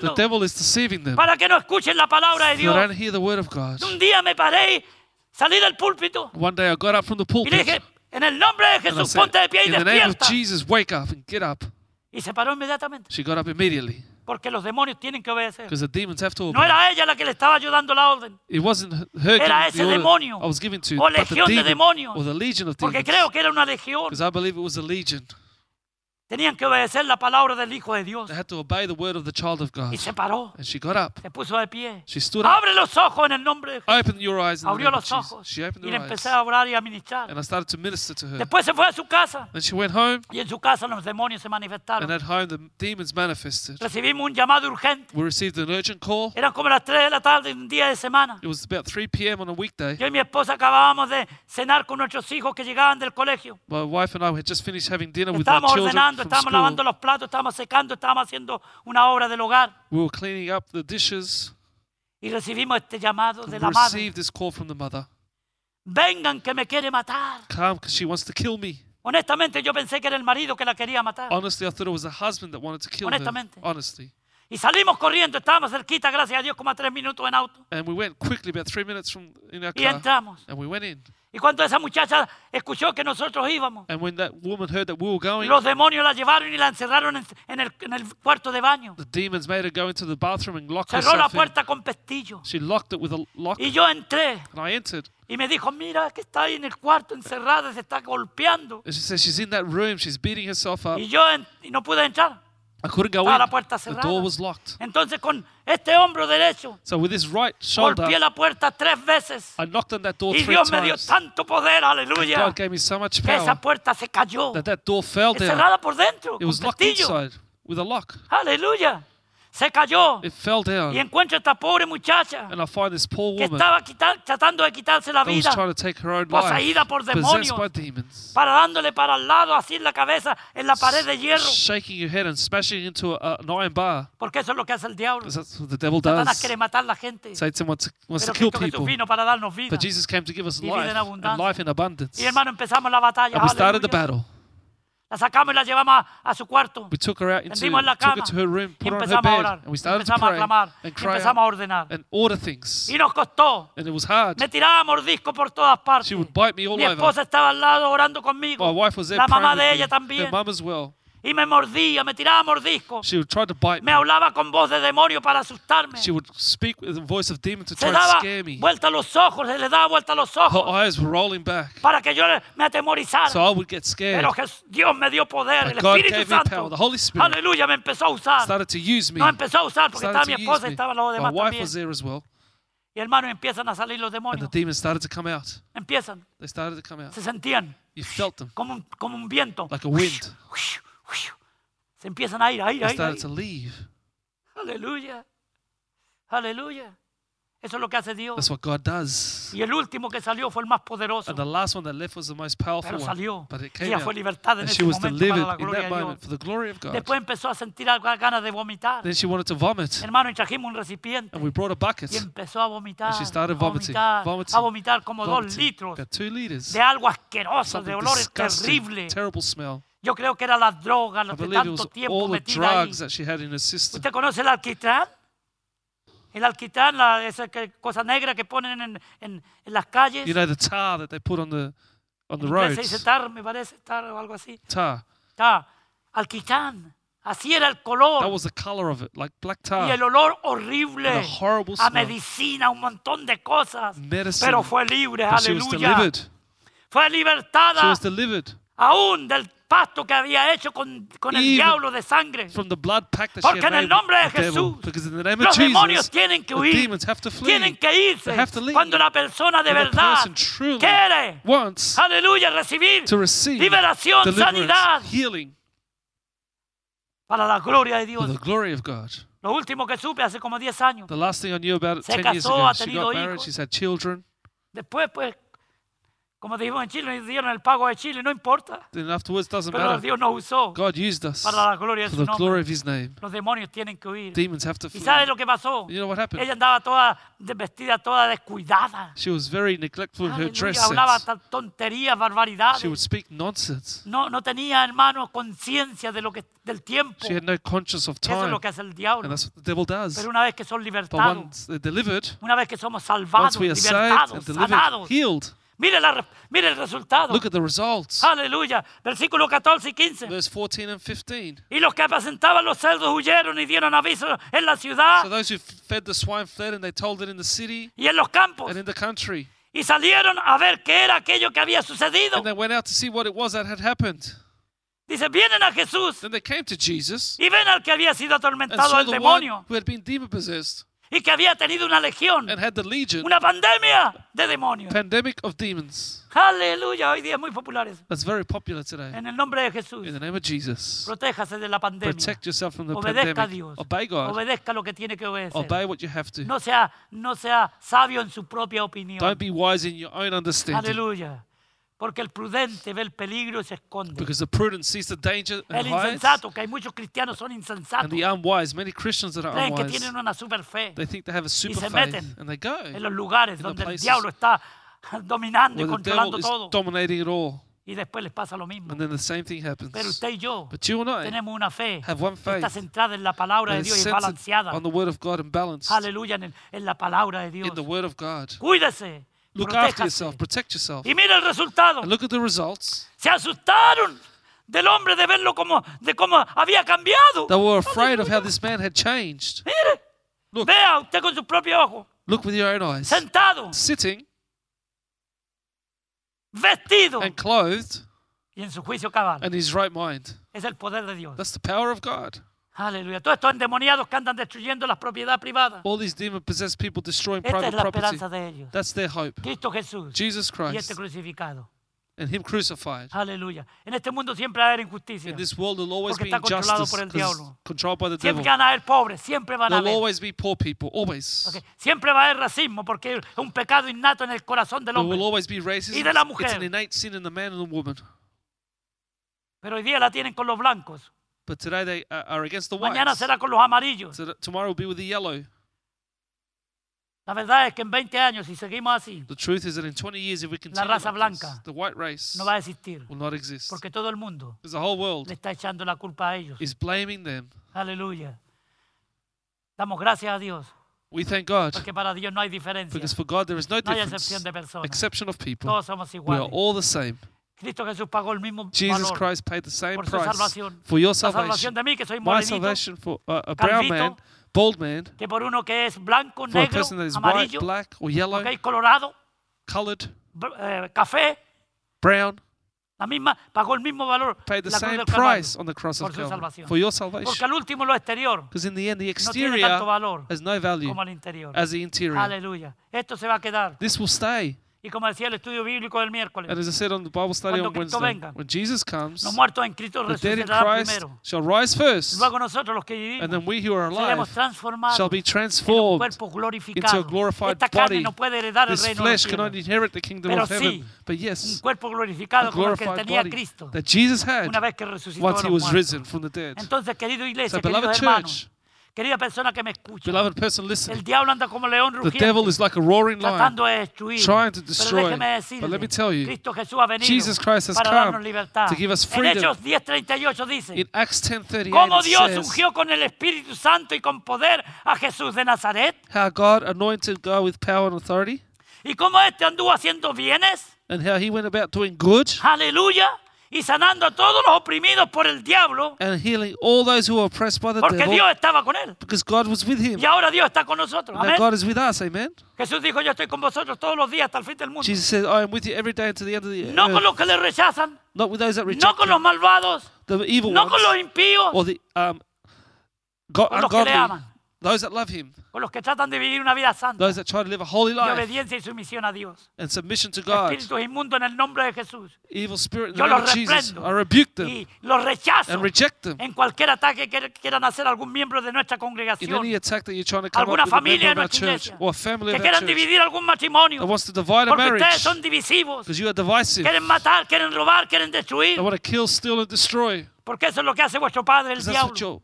The devil is deceiving them. para que no escuchen la palabra de They don't hear the word of God. Un día me paré, salí del púlpito One day I got up from the y pulpit dije, en el nombre de and I Jesús, said, ponte de pie y in the name of. Jesus, wake up and get up. Y se paró inmediatamente, She got up immediately porque los demonios tienen que obedecer. because the demons have to No obey. era ella la que le estaba ayudando la orden, It wasn't her Era ese the order demonio, I was giving to, o but the legión de demon, demonios. or the legion of porque demons. creo que era una legión. Because I believe it was a legion. Tenían que obedecer la palabra del Hijo de Dios. They had to obey the word of the child of God. Y se paró, And she got up. se puso de pie. She stood up. Abre los ojos en el nombre de Jesús. Open your eyes in the Abrió name los ojos She opened y her le empecé eyes. a orar y a ministrar. And I started to minister to her. Después se fue a su casa Then she went home. y en su casa los demonios se And manifestaron. at home, the demons manifested. Recibimos un llamado urgente. We received an urgent call. Eran como las 3 de la tarde un día de semana. It was about 3 p.m. on a weekday. Yo y mi esposa acabábamos de cenar con nuestros hijos que llegaban del colegio. My wife and I had just finished having dinner with our children ordenando, from estábamos lavando school. los platos, estábamos secando, estábamos haciendo una obra del hogar. We were cleaning up the dishes. Y recibimos este llamado de We la madre. received this call from the mother. Vengan que me quiere matar. Come, because she wants to kill me. Honestamente yo pensé que era el marido que la quería matar. Honestly, I thought it was the husband that wanted to kill her. Honestamente. Honestly. Y salimos corriendo, estábamos cerquita, gracias a Dios, como a tres minutos en auto. And we went quickly, about three minutes from in our Y car. entramos. And we went in. Y cuando esa muchacha escuchó que nosotros íbamos, And when that woman heard that we were going, los demonios la llevaron y la encerraron en, en el, en el cuarto de baño. the demons made her go into the bathroom and lock Cerró la herself in. puerta con pestillo. She locked it with a lock. Y yo entré And I entered. y me dijo, mira que está ahí en el cuarto encerrada, se está golpeando. And she says she's in that room. She's beating herself up. Y yo en- y no pude entrar. I couldn't go Estaba in. la puerta The cerrada. door was locked. Entonces con este hombro derecho So with this right shoulder, golpeé la puerta tres veces. I knocked on that door Y three Dios me dio times. tanto poder, aleluya, God gave me so much que esa power puerta se cayó. that that door fell down. Cerrada por dentro, It con was locked pestillo. inside with a lock. Aleluya. Se cayó. It fell Y down. encuentro a esta pobre muchacha And I find this poor que woman estaba quita- tratando de quitarse la that was vida trying to take her own life, poseída por possessed demonios. by demons, para dándole para el lado así en la cabeza en la pared de hierro. shaking your head and smashing into a, an iron bar. Porque eso es lo que hace el diablo. Because that's what the devil Satanás does. quiere matar a la gente. Satan wants to, wants to Pero kill Cristo Jesús people. vino para darnos vida. But Jesus came to give us Y vida en life and abundancia. life in abundance. Y hermano, empezamos la batalla. And we started the Aleluya. battle. La sacamos y la llevamos a, a su cuarto. We took her out into, Tendimos en la took cama her to her room, y her on her empezamos a bed, orar. and we started to Empezamos a pray clamar. and cry empezamos a out ordenar. and order things. Y nos costó. And it was hard. Me tiraba mordisco por todas partes. She would bite me all Mi over. esposa estaba al lado orando conmigo. My wife was there La mamá de ella también. Her mum as well. Y me mordía, me tiraba mordisco. She would try to bite Me me. hablaba con voz de demonio para asustarme. She would speak with the voice of demon to Se try to daba scare me. vuelta a los ojos, le daba vuelta a los Her ojos eyes were rolling back. para que yo me atemorizara. So I would get scared. Pero Jes- Dios me dio poder, But el God Espíritu gave me power. The Holy Spirit Aleluya, me empezó a usar. started to use me. No empezó a usar porque estaba Started mi to use esposa y me. estaban los My demás wife también. was there as well. Y hermanos, empiezan a salir los And the demonios. demons started to come out. Empiezan, They started to come out. se sentían You felt them como un, como un viento. like a wind. Se empiezan a ir, a ir, a ir. a started ir. to leave. Aleluya. Aleluya. Eso es lo que hace Dios. That's what God does. Y el último que salió fue el más poderoso. And the last one that left was the most powerful Pero one. salió. But it came ella out. fue libertada en ese momento para la gloria de Dios. for the glory of God. Después empezó a sentir algo- ganas de vomitar. Then she wanted to vomit. Hermano, y trajimos un recipiente. And we brought a bucket. Y empezó a vomitar. And she started a vomiting, vomitar, vomiting, a vomitar como dos Vomiting. litros About two liters. de algo asqueroso, de Something olores disgusting, terribles. terrible smell. Yo creo que era la droga, I los de believe it tanto was tiempo all the metida ahí. drugs that she had in her system. ¿Usted conoce el alquitrán? El alquitrán, la, esa que- cosa negra que ponen en, en- en las calles. You know the tar that they put on the on the inglés se dice roads. tar, me parece, tar o algo así. Tar. Tar, alquitrán. Así era el color. That was the color of it, like black y tar. el olor horrible And a horrible a smell. medicina, un montón de cosas. Medicine. Pero fue libre, But she was aleluya. delivered. Fue She libertada was delivered aún del pacto que había hecho con, con el diablo de sangre. from the blood pact that Porque she en el nombre de. Jesús, Los demonios tienen que huir. Tienen que irse cuando la persona de verdad quiere, aleluya, recibir liberación, sanidad healing para la gloria de Dios. Lo último que supe hace como 10 años. The last thing I knew about it Se 10 years casó, ago, ha she tenido got married, hijos. she's had children. Después, pues, Como dijimos en Chile, dieron el pago de Chile, no importa. Then afterwards, doesn't Pero matter. Dios nos usó God used us para la gloria de for su the glory nombre. of His name. Los demonios tienen que huir. Demons have to ¿Y flee. sabe lo que pasó? You know what happened? Ella andaba toda de- vestida, toda descuidada. She was very neglectful in her Aleluya, dress Hablaba sense. tan- tonterías, She barbaridades. would speak nonsense. No, no tenía, conciencia de lo que del tiempo. She had no conscience of Eso es time. lo que hace el And diablo. that's what the devil does. Pero una vez que son But libertados, once they're delivered, una vez que somos salvados, once we are saved libertados, and delivered, sanados, healed, mire, la re- mire el resultado. look at the results. Aleluya. Versículos 14 y 15. Verse 14 and 15. Y los que apacentaban los cerdos huyeron y dieron aviso en la ciudad So those who fed the swine fled and they told it in the city y en los campos. and in the country. Y salieron a ver qué era aquello que había sucedido. And they went out to see what it was that had happened. Dice, vienen a Jesús Then they came to Jesus y ven al que había sido and atormentado saw el the one demonio who had been demon possessed y que había tenido una legión, and had the legion, una pandemia de demonios. pandemic of demons. Aleluya, hoy día es muy popular eso. That's very popular today. En el nombre de Jesús, In the name of Jesus, protéjase de la pandemia. protect yourself from the Obedezca a pandemic. Dios. Obey God. Obedezca lo que tiene que obedecer. Obey what you have to. No sea, no sea sabio en su propia opinión. Don't be wise in your own understanding. Aleluya. Porque el prudente ve el peligro y se esconde. Because the prudent sees the danger El and hides, insensato, que hay muchos cristianos son and insensatos. the unwise, many Christians that are Creen que tienen una super fe they think they have a super se faith, meten and they go en los lugares in the donde el diablo está dominando y where the devil controlando is todo. dominating it all, Y después les pasa lo mismo. and then the same thing Pero happens. usted y yo But you and I tenemos una fe have one que está centrada en la palabra de Dios y balanceada. on the word of God and balanced Aleluya, en, el- en la palabra de Dios. in the word of God. Cuídese, Look after yourself, protect yourself, Y mira el resultado. and look at the results. Se asustaron del hombre de verlo como, de cómo había cambiado. They were afraid of how this man had changed. Mire, Look. vea usted con su propio ojo, Look with your own eyes. sentado, Sitting vestido and clothed y en su juicio cabal. and his right mind. Es el poder de Dios. That's the power of God. Aleluya. Todos estos endemoniados que andan destruyendo la propiedad privada. All these demon possessed people destroying Esta es private la property. esperanza de ellos. That's their hope. Cristo Jesús Jesus y este Christ crucificado. and Him crucified. Aleluya. En este mundo siempre va a haber injusticia. In this world, there'll always Porque be está controlado injustice por el 'cause diablo. controlled by the devil. Siempre van a haber pobres, siempre van a There'll haber. always be poor people, always. Ok, Siempre va a haber racismo porque es un pecado innato en el corazón del There hombre. will always be racism. Y de la It's mujer. an innate sin in the man and the woman. Pero hoy día la tienen con los blancos. But today they uh, are against the whites. Mañana será con los amarillos. So tomorrow will be with the yellow. La verdad es que en 20 años, si seguimos así, The truth is that in 20 years, if we continue la raza like this, blanca the white race no va a existir. will not exist. Porque todo el mundo Because the whole world le está echando la culpa a ellos. is blaming them. Aleluya. Damos gracias a Dios. We thank God Porque para Dios no hay diferencia. because for God there is no No hay excepción de personas. exception of people. Todos somos We are all the same. Cristo Jesús pagó el mismo Jesus valor Christ paid the same por su price salvación. for your La salvación salvation. de mí, que soy My morenito, salvation for uh, a brown man, calvito, bald man, que por uno que es blanco, for a negro, person that is white, amarillo, black, or yellow, ok, colorado, colored, br- eh, café, brown, la misma, pagó el mismo valor paid the la cruz same del Calvario, price on the cross por of su Calvary salvación. for your Porque salvation. al último lo exterior Because in the end, the no tiene exterior tanto valor has no value como el interior. as the interior. Aleluya. Esto se va a quedar. This will stay. Y como decía el estudio bíblico del miércoles, And as I said on the Bible study Cuando on Cristo Wednesday, venga, when Jesus comes, los muertos en Cristo the dead in resucitarán Christ primero. shall rise first, Luego nosotros los que and vivimos then we who are seremos alive transformados shall be en un transformed cuerpo into a glorificado. glorified Esta carne body. no puede heredar el This reino de los flesh can cielos. only inherit the kingdom Pero of heaven. sí, But Un yes, cuerpo a glorificado como el que glorified tenía body Cristo that Jesus had una vez que resucitó once de he los was muertos. risen from the dead. Entonces, querido iglesia, So, beloved queridos hermanos, church, querida persona que me escucha, beloved person, el listen. diablo anda como león The devil is like a roaring lion. tratando de destruir. trying to Pero destroy. déjeme But decirle, let me tell you, Cristo Jesús ha venido Jesus Christ has para come darnos libertad. to give us En freedom. Hechos 10:38 dice, In Acts 10:38, cómo it Dios says ungió con el Espíritu Santo y con poder a Jesús de Nazaret, how God anointed God with power and authority, y cómo este anduvo haciendo bienes, and how he went about doing good aleluya, y sanando a todos los oprimidos por el diablo, and healing all those who were oppressed by the porque devil, Dios estaba con él. because God was with him. Y ahora Dios está con nosotros. Amén. God is with us, amen. Jesús dijo, yo estoy con vosotros todos los días hasta el fin del mundo. Jesus said, I am with you every day unto the end of the No con earth. los que le rechazan, Not with those that no reject con los malvados, the evil no con los ones, impíos, or the um, go- con los que le ungodly, aman. Those that love Him, con los que tratan de vivir una vida santa those that try to live a holy de life obediencia y sumisión a Dios. and submission to God, Espíritus inmundos en el nombre de Jesús. evil spirit in the Yo name of Jesus, I rebuke them y los rechazo and reject them. en cualquier ataque que quieran hacer algún miembro de nuestra In congregación, any attack that you're trying to come alguna up with a familia member de of our nuestra church iglesia, or a family que of our quieran church dividir algún matrimonio, that wants to divide a porque marriage ustedes son divisivos, because you are divisive. quieren matar, quieren robar, quieren destruir, They want to kill, steal, and destroy. Porque eso es lo que hace vuestro padre, el diablo. your,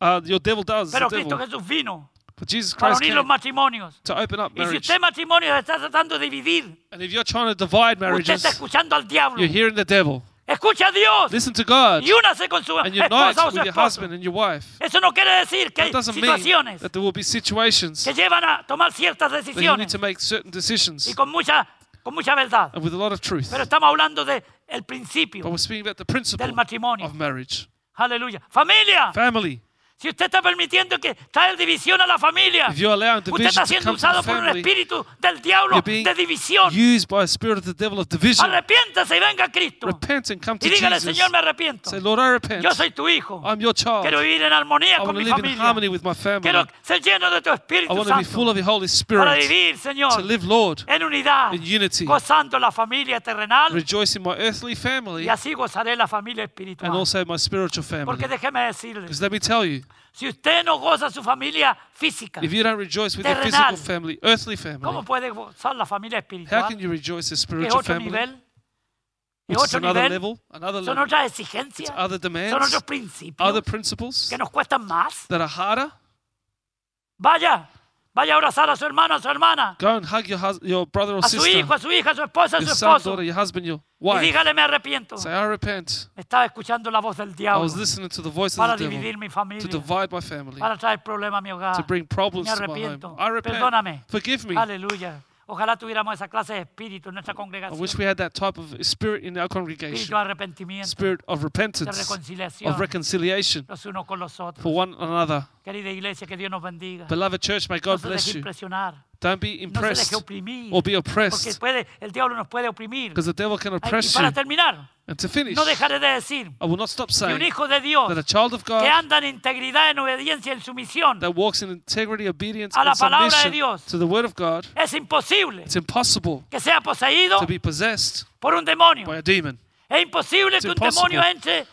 uh, your devil does. the Pero Cristo devil. Jesús vino But Jesus para Christ unir los matrimonios. to open up Y si marriage. usted matrimonio está tratando de dividir, And if you're trying to divide usted marriages, está escuchando al diablo. you're hearing the devil. Escucha a Dios Listen to God y únase con su and unite esposa o su with your esposo. husband and your wife. Eso no quiere decir que hay That doesn't mean situaciones that there will be situations que llevan a tomar ciertas that you need decisiones to make certain y decisions con mucha, con mucha verdad. and with a lot of truth. Pero estamos hablando del el But principio we're speaking about the principle del matrimonio. of marriage. Hallelujah. Familia, Family. Si usted está permitiendo que traer división a la familia, usted está siendo usado por un espíritu del diablo de división. used by a spirit of the devil of division. Arrepiéntase y venga a Cristo. Repent and come to Y dígale. Señor, me arrepiento. Say, Lord, I repent. Yo soy tu hijo. I'm your child. Quiero vivir en armonía I con want to mi familia. harmony with my family. Quiero ser lleno de tu I Espíritu want to be full Santo of your Holy para Spirit. vivir, Señor, To live, Lord, en unidad, in unity. gozando la familia terrenal Rejoice in my earthly family y así gozaré la familia and espiritual. also my spiritual family. Porque déjeme decirle, Si usted no goza su familia física, if you don't rejoice with your Terrenal. physical family, earthly ¿cómo family, puede gozar la familia how can you rejoice Que as es spiritual otro family? nivel, es Which is otro another nivel, level, another son level, otras exigencias, other son demands, otros principios other principles que nos cuestan más. that are harder. Vaya, vaya a abrazar a su hermano, a su hermana, Go and hug your hus- your brother or a su sister, hijo, a su hija, a su esposa, a your su son, esposo, daughter, your husband, your y wife. dígale me arrepiento. Say, I repent. Estaba escuchando la voz del I diablo was listening to the voice para of the devil dividir mi to familia, divide my family, para traer problemas a mi hogar. to bring problems Me to my home. arrepiento. I repent. Perdóname. Forgive me. Aleluya. Ojalá tuviéramos esa clase de espíritu en nuestra I wish we had that type of spirit in our Espíritu congregation. de arrepentimiento, Spirit of de repentance, reconciliación of reconciliation los unos con los otros. for one another. Querida iglesia, que Dios nos bendiga. Beloved church, may God se bless you. impresionar. Don't be No se deje impressed oprimir. or be Porque oppressed puede, el diablo nos puede oprimir. because the devil can Ay, Y oppress para you. terminar, And to finish, no dejaré de decir I will not stop que un saying hijo de Dios that a child of que God anda en integridad, en obediencia, en sumisión, that walks in integrity, obedience, A la and palabra de submission Dios. to the word of God, es imposible it's impossible que sea poseído to be possessed por un demonio. by a demon. Es imposible It's que un impossible. demonio entre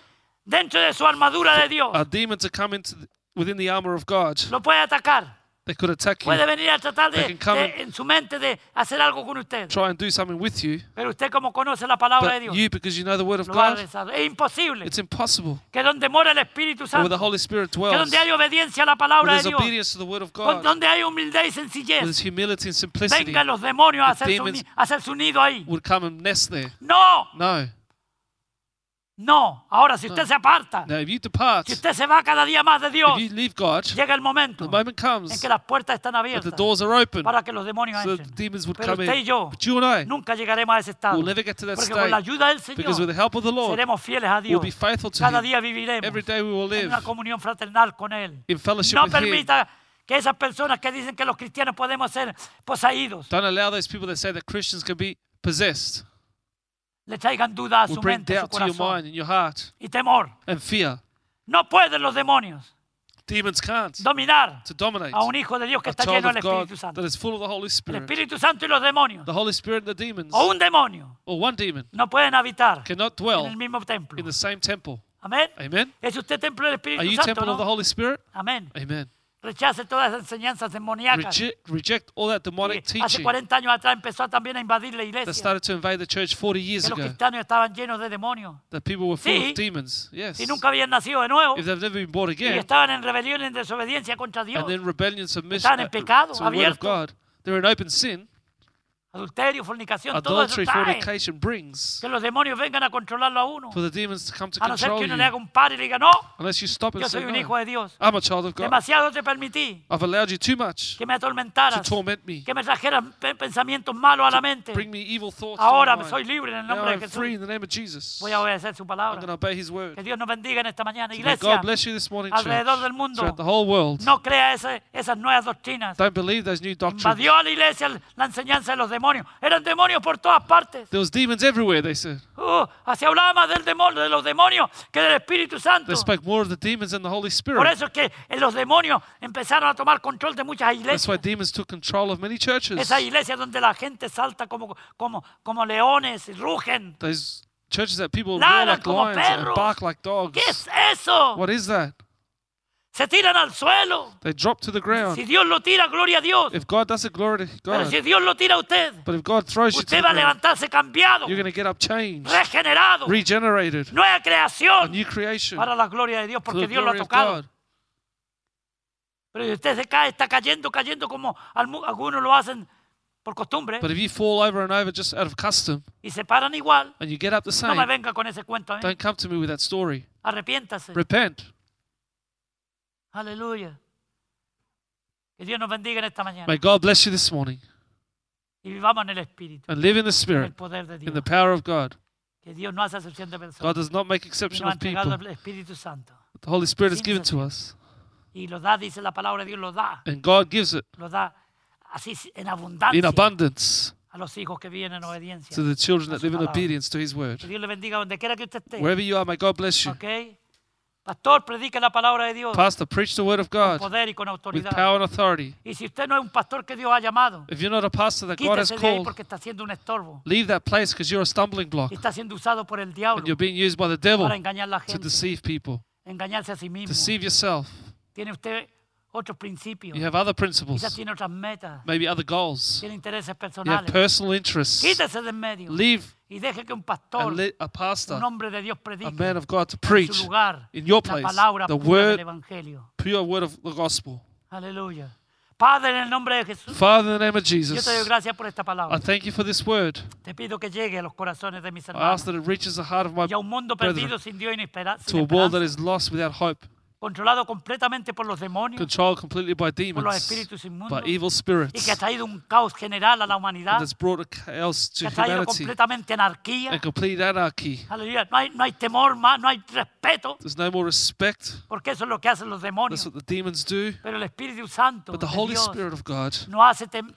dentro de su armadura de Dios. A demon to come into the, within the armor of God, Lo puede atacar. They could attack you, Puede venir a tratar de, They can come de- en su mente de hacer algo con usted. try and do something with you. Pero usted como conoce la palabra de But Dios, you, because you know the word of lo va a God. Es imposible it's impossible. que donde mora el Espíritu But where Santo, the Holy Spirit que dwells, donde hay obediencia a la where palabra de there's Dios, obedience to the word of con- God, donde hay humildad y sencillez, there's humility and simplicity, vengan los demonios a the hacer, su, demons- ni- a hacer su nido ahí. would come and nest there. No, No. No. Ahora, si usted se aparta, Now, if you depart, si usted se va cada día más de Dios, if you leave God, llega el momento the moment en comes que las puertas están that the abiertas doors are open, para que los demonios so the entren. demons would Pero come usted y in. yo But you and I, nunca llegaremos a ese estado. we'll never get to that Porque con la ayuda del because with the Señor help of the Lord, seremos fieles a we'll Dios. be faithful to Cada Him. día viviremos Every day we will en live una comunión fraternal con Él. in fellowship No with Him. permita que esas personas que dicen que los cristianos podemos ser poseídos Don't allow those people that say that Christians can be possessed le traigan duda a will su bring mente, a su doubt to your corazón mind and your heart y temor. and fear. No pueden los demonios Demons can't dominar to dominate a un hijo de Dios que a está child lleno del of God Espíritu Santo. that is full of the Holy El Spirit. Espíritu Santo y los demonios The Holy Spirit and the demons, o un demonio or one demon, no pueden habitar cannot en dwell el mismo templo. in the same temple. Amén. Amen. ¿Es usted templo del Are Espíritu you Santo? temple of the. Holy Spirit? Amén. Amen. Rechace todas esas enseñanzas demoníacas. Reject, reject all that demonic hace teaching 40 años atrás empezó también a invadir la that iglesia. started to invade the church 40 years Que los ago. cristianos estaban llenos de demonios. That people were full Sí. of demons. Yes. Y nunca habían nacido de nuevo. If they've never been born Y again, estaban en rebelión y en desobediencia contra Dios. and then rebellion, submission Estaban en uh, pecado, of abierto. God, they're in open sin. Adulterio, fornicación, todo eso Adultery, trae fornication brings que los demonios vengan a controlarlo a uno. for the demons to come to A no ser control que uno you. le haga un par y le diga, no, Unless you stop and yo say, soy un hijo de Dios. I'm a child of God. Demasiado te permití I've allowed you too much que me to atormentaras, torment me. que me trajeras pensamientos malos a la mente. Bring me evil thoughts. Ahora to my soy libre en el Now nombre de free in Jesús. the name of Jesus. Voy a obedecer su I'm to palabra. obey His word. Que Dios nos bendiga en esta mañana. Iglesia, God bless you this morning, church. alrededor del mundo, Throughout the whole world. no crea ese- esas nuevas doctrinas. Don't believe those new doctrines. Invadió a la iglesia la enseñanza de los demonios. Demonios. Eran demonios por todas partes. There was demons everywhere, they said. Uh, se hablaba más del demonio, de los demonios que del Espíritu Santo. They spoke more of the demons than the Holy Por Spirit. eso es que eh, los demonios empezaron a tomar control de muchas That's iglesias. why demons took control of many churches. Esas iglesias donde la gente salta como, como, como leones y rugen. Those churches that people roar like lions and bark like ¿Qué dogs. es eso? What is that? Se tiran al suelo. They drop to the ground. Si Dios lo tira, gloria a Dios. If God does it, glory to Pero God. si Dios lo tira a usted, But if God throws you to usted va a levantarse cambiado, you're going to get up changed, regenerado, regenerated, nueva a creación new creation para la gloria de Dios, porque Dios lo ha tocado. Pero si usted se cae, está cayendo, cayendo como algunos lo hacen por costumbre But if you fall over and over just out of custom y se paran igual, and you get up the no me same, venga con ese cuento. ¿eh? don't come to me with that story. Arrepiéntase. Repent. Aleluya. Que Dios nos bendiga en esta mañana May God bless you this morning y vivamos en el Espíritu, and live in the en el Spirit, poder de in Dios. the power of God. Que Dios no hace excepción de God does not make exception nos ha of entregado people. el Espíritu Santo. The Holy Spirit is Sin given to excepción. us, Y lo da, dice la palabra de Dios, lo da. and God gives it Lo da así en in abundancia abundance a los hijos que viven en obediencia. to the children that live in obedience to His word. Que Dios le bendiga donde quiera que usted esté. Wherever you are, may God bless you. ¿Ok? Pastor, predique la palabra de Dios Pastor, preach the word of con God poder y con with power and authority. Y si usted no es un pastor que Dios ha llamado, If you're not a pastor that God has quítese de ahí called, porque está siendo un estorbo. leave that place because you're a stumbling block Y está siendo usado por el diablo and you're being used by the devil para engañar a la to deceive people, engañarse a sí mismo. deceive yourself. Tiene usted otros principios, You have other quizás principles, tiene otras metas, maybe other goals. tiene intereses You have personal interests. Quítese medio Leave y deje que un pastor, and let a un pastor, hombre de Dios a man of God to en preach su lugar in your la place palabra the pura del word, Evangelio. pure word of the gospel. Aleluya. Padre, en el nombre de Jesús, Father, in the name of yo Jesus, te doy gracias por esta I thank you for this word. Te pido que llegue a los corazones de mis I hermanos ask that it reaches the heart of my y a un mundo brethren perdido sin Dios y sin espera- sin to a world that is lost without hope, controlado completamente por los demonios, controlled completely by por los demons, espíritus by inmundos evil y spirits, que ha traído un caos general a la humanidad, and that's brought a chaos que to ha traído humanity completamente anarquía. and complete anarchy. Aleluya. No hay, no hay temor más, no hay respeto, There's no more respect. porque eso es lo que hacen los That's demonios. what the demons do. Pero el Espíritu Santo But the de Holy Dios Spirit of God nos hace tem-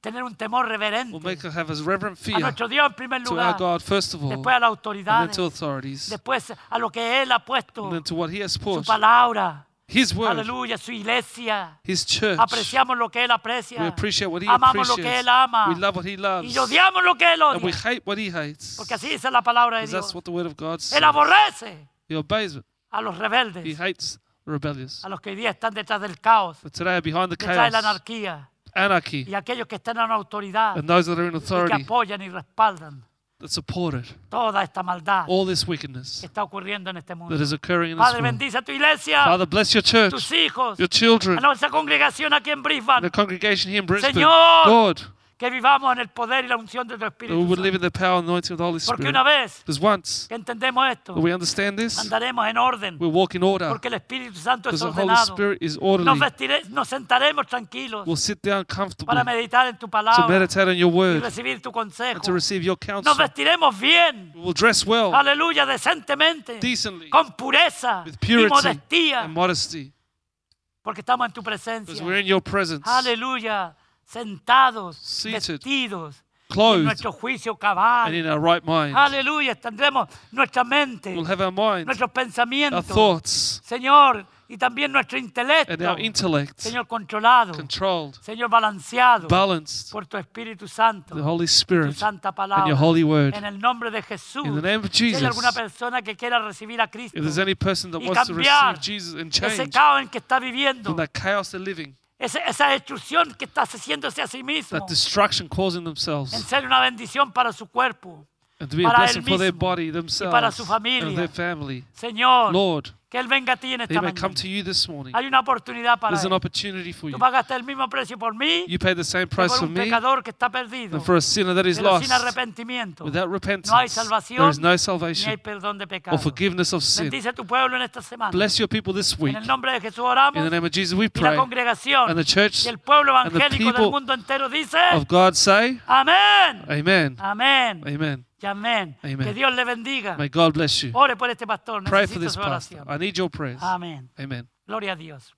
tener un temor will reverente make us have a reverent a fear nuestro Dios en primer to our lugar, God, first of all, después a las and then autoridades, to authorities, después a lo que Él ha puesto, and then to what He has su put, palabra, His word, aleluya, su iglesia. His church. Apreciamos lo que Él We aprecia, appreciate what He amamos lo que appreciates. Él ama We love what He loves. y odiamos lo que Él And we odia, hate what He hates. porque así dice la palabra de Because that's Dios. what the Word of God says. Él aborrece He obeys it. a los He rebeldes, hates the rebellious. a los que hoy día están detrás del caos, But today, behind the detrás de la chaos, anarquía anarchy, y aquellos que están en autoridad and those that are in y que authority apoyan y respaldan that support it, toda esta maldad all this que wickedness está ocurriendo en este mundo. that is occurring in this Padre, world. bendice a tu iglesia, Father, bless your church, tus hijos, your children, a nuestra congregación aquí en the congregation here in Brisbane. Señor, Lord, que vivamos en el poder y la unción de tu we Espíritu would live in the power and anointing of the Holy Porque Spirit. una vez Because once que entendemos esto, we understand this, andaremos en orden, we'll walk in order. porque el Espíritu Santo es Because the Holy ordenado. Spirit is Nos, orderly. vestire- nos sentaremos tranquilos We'll sit down comfortably para meditar en tu to palabra meditate on your y word recibir tu consejo. and to receive your counsel. Nos vestiremos bien, We will dress well, aleluya, decentemente, decently, con pureza with y purity modestia, and modesty. porque estamos en tu Because presencia. we're in your presence, Aleluya, sentados, Seated. vestidos, en nuestro juicio and in our right mind. Aleluya, tendremos nuestra mente, We'll have our mind, nuestros our pensamientos, thoughts, Señor, y también nuestro intelecto, and our intellect Señor, controlado, controlled, Señor, balanceado balanced, por tu Espíritu Santo, the Holy tu Spirit, santa and palabra. your holy word. En el nombre de Jesús. In the name of Si hay alguna persona que quiera recibir a Cristo, if there's any person that y wants to cambiar receive Jesus and ese change caos en que está viviendo, from that chaos they're living, esa destrucción que está haciéndose a sí mismo, that destruction causing en themselves, ser una bendición para su cuerpo, and to be a para blessing él for their body, para themselves, su and familia. their family. Señor, Lord, que Él venga a ti en He esta may come mañana. to you this morning. Hay una oportunidad para There's an Él. opportunity for Tú you. pagaste el mismo precio por mí You pay the same que price por for un me pecador que está perdido. and for a sinner that is Pero lost. sin arrepentimiento Without no hay repentance, salvación there is no ni hay salvation perdón de or forgiveness of sin. Bendice tu pueblo en esta semana. Bless your people this week. En el nombre de Jesús In oramos the name of Jesus, we y la pray. congregación And the church y el pueblo and the evangélico del people mundo entero dice of God say, amén, Amen. amén Amen. Amén. Amen. Que Dios le bendiga. May God bless you. Ore por este pastor. Pray for this pastor. I need your prayers. Amén. Amen. Gloria a Dios.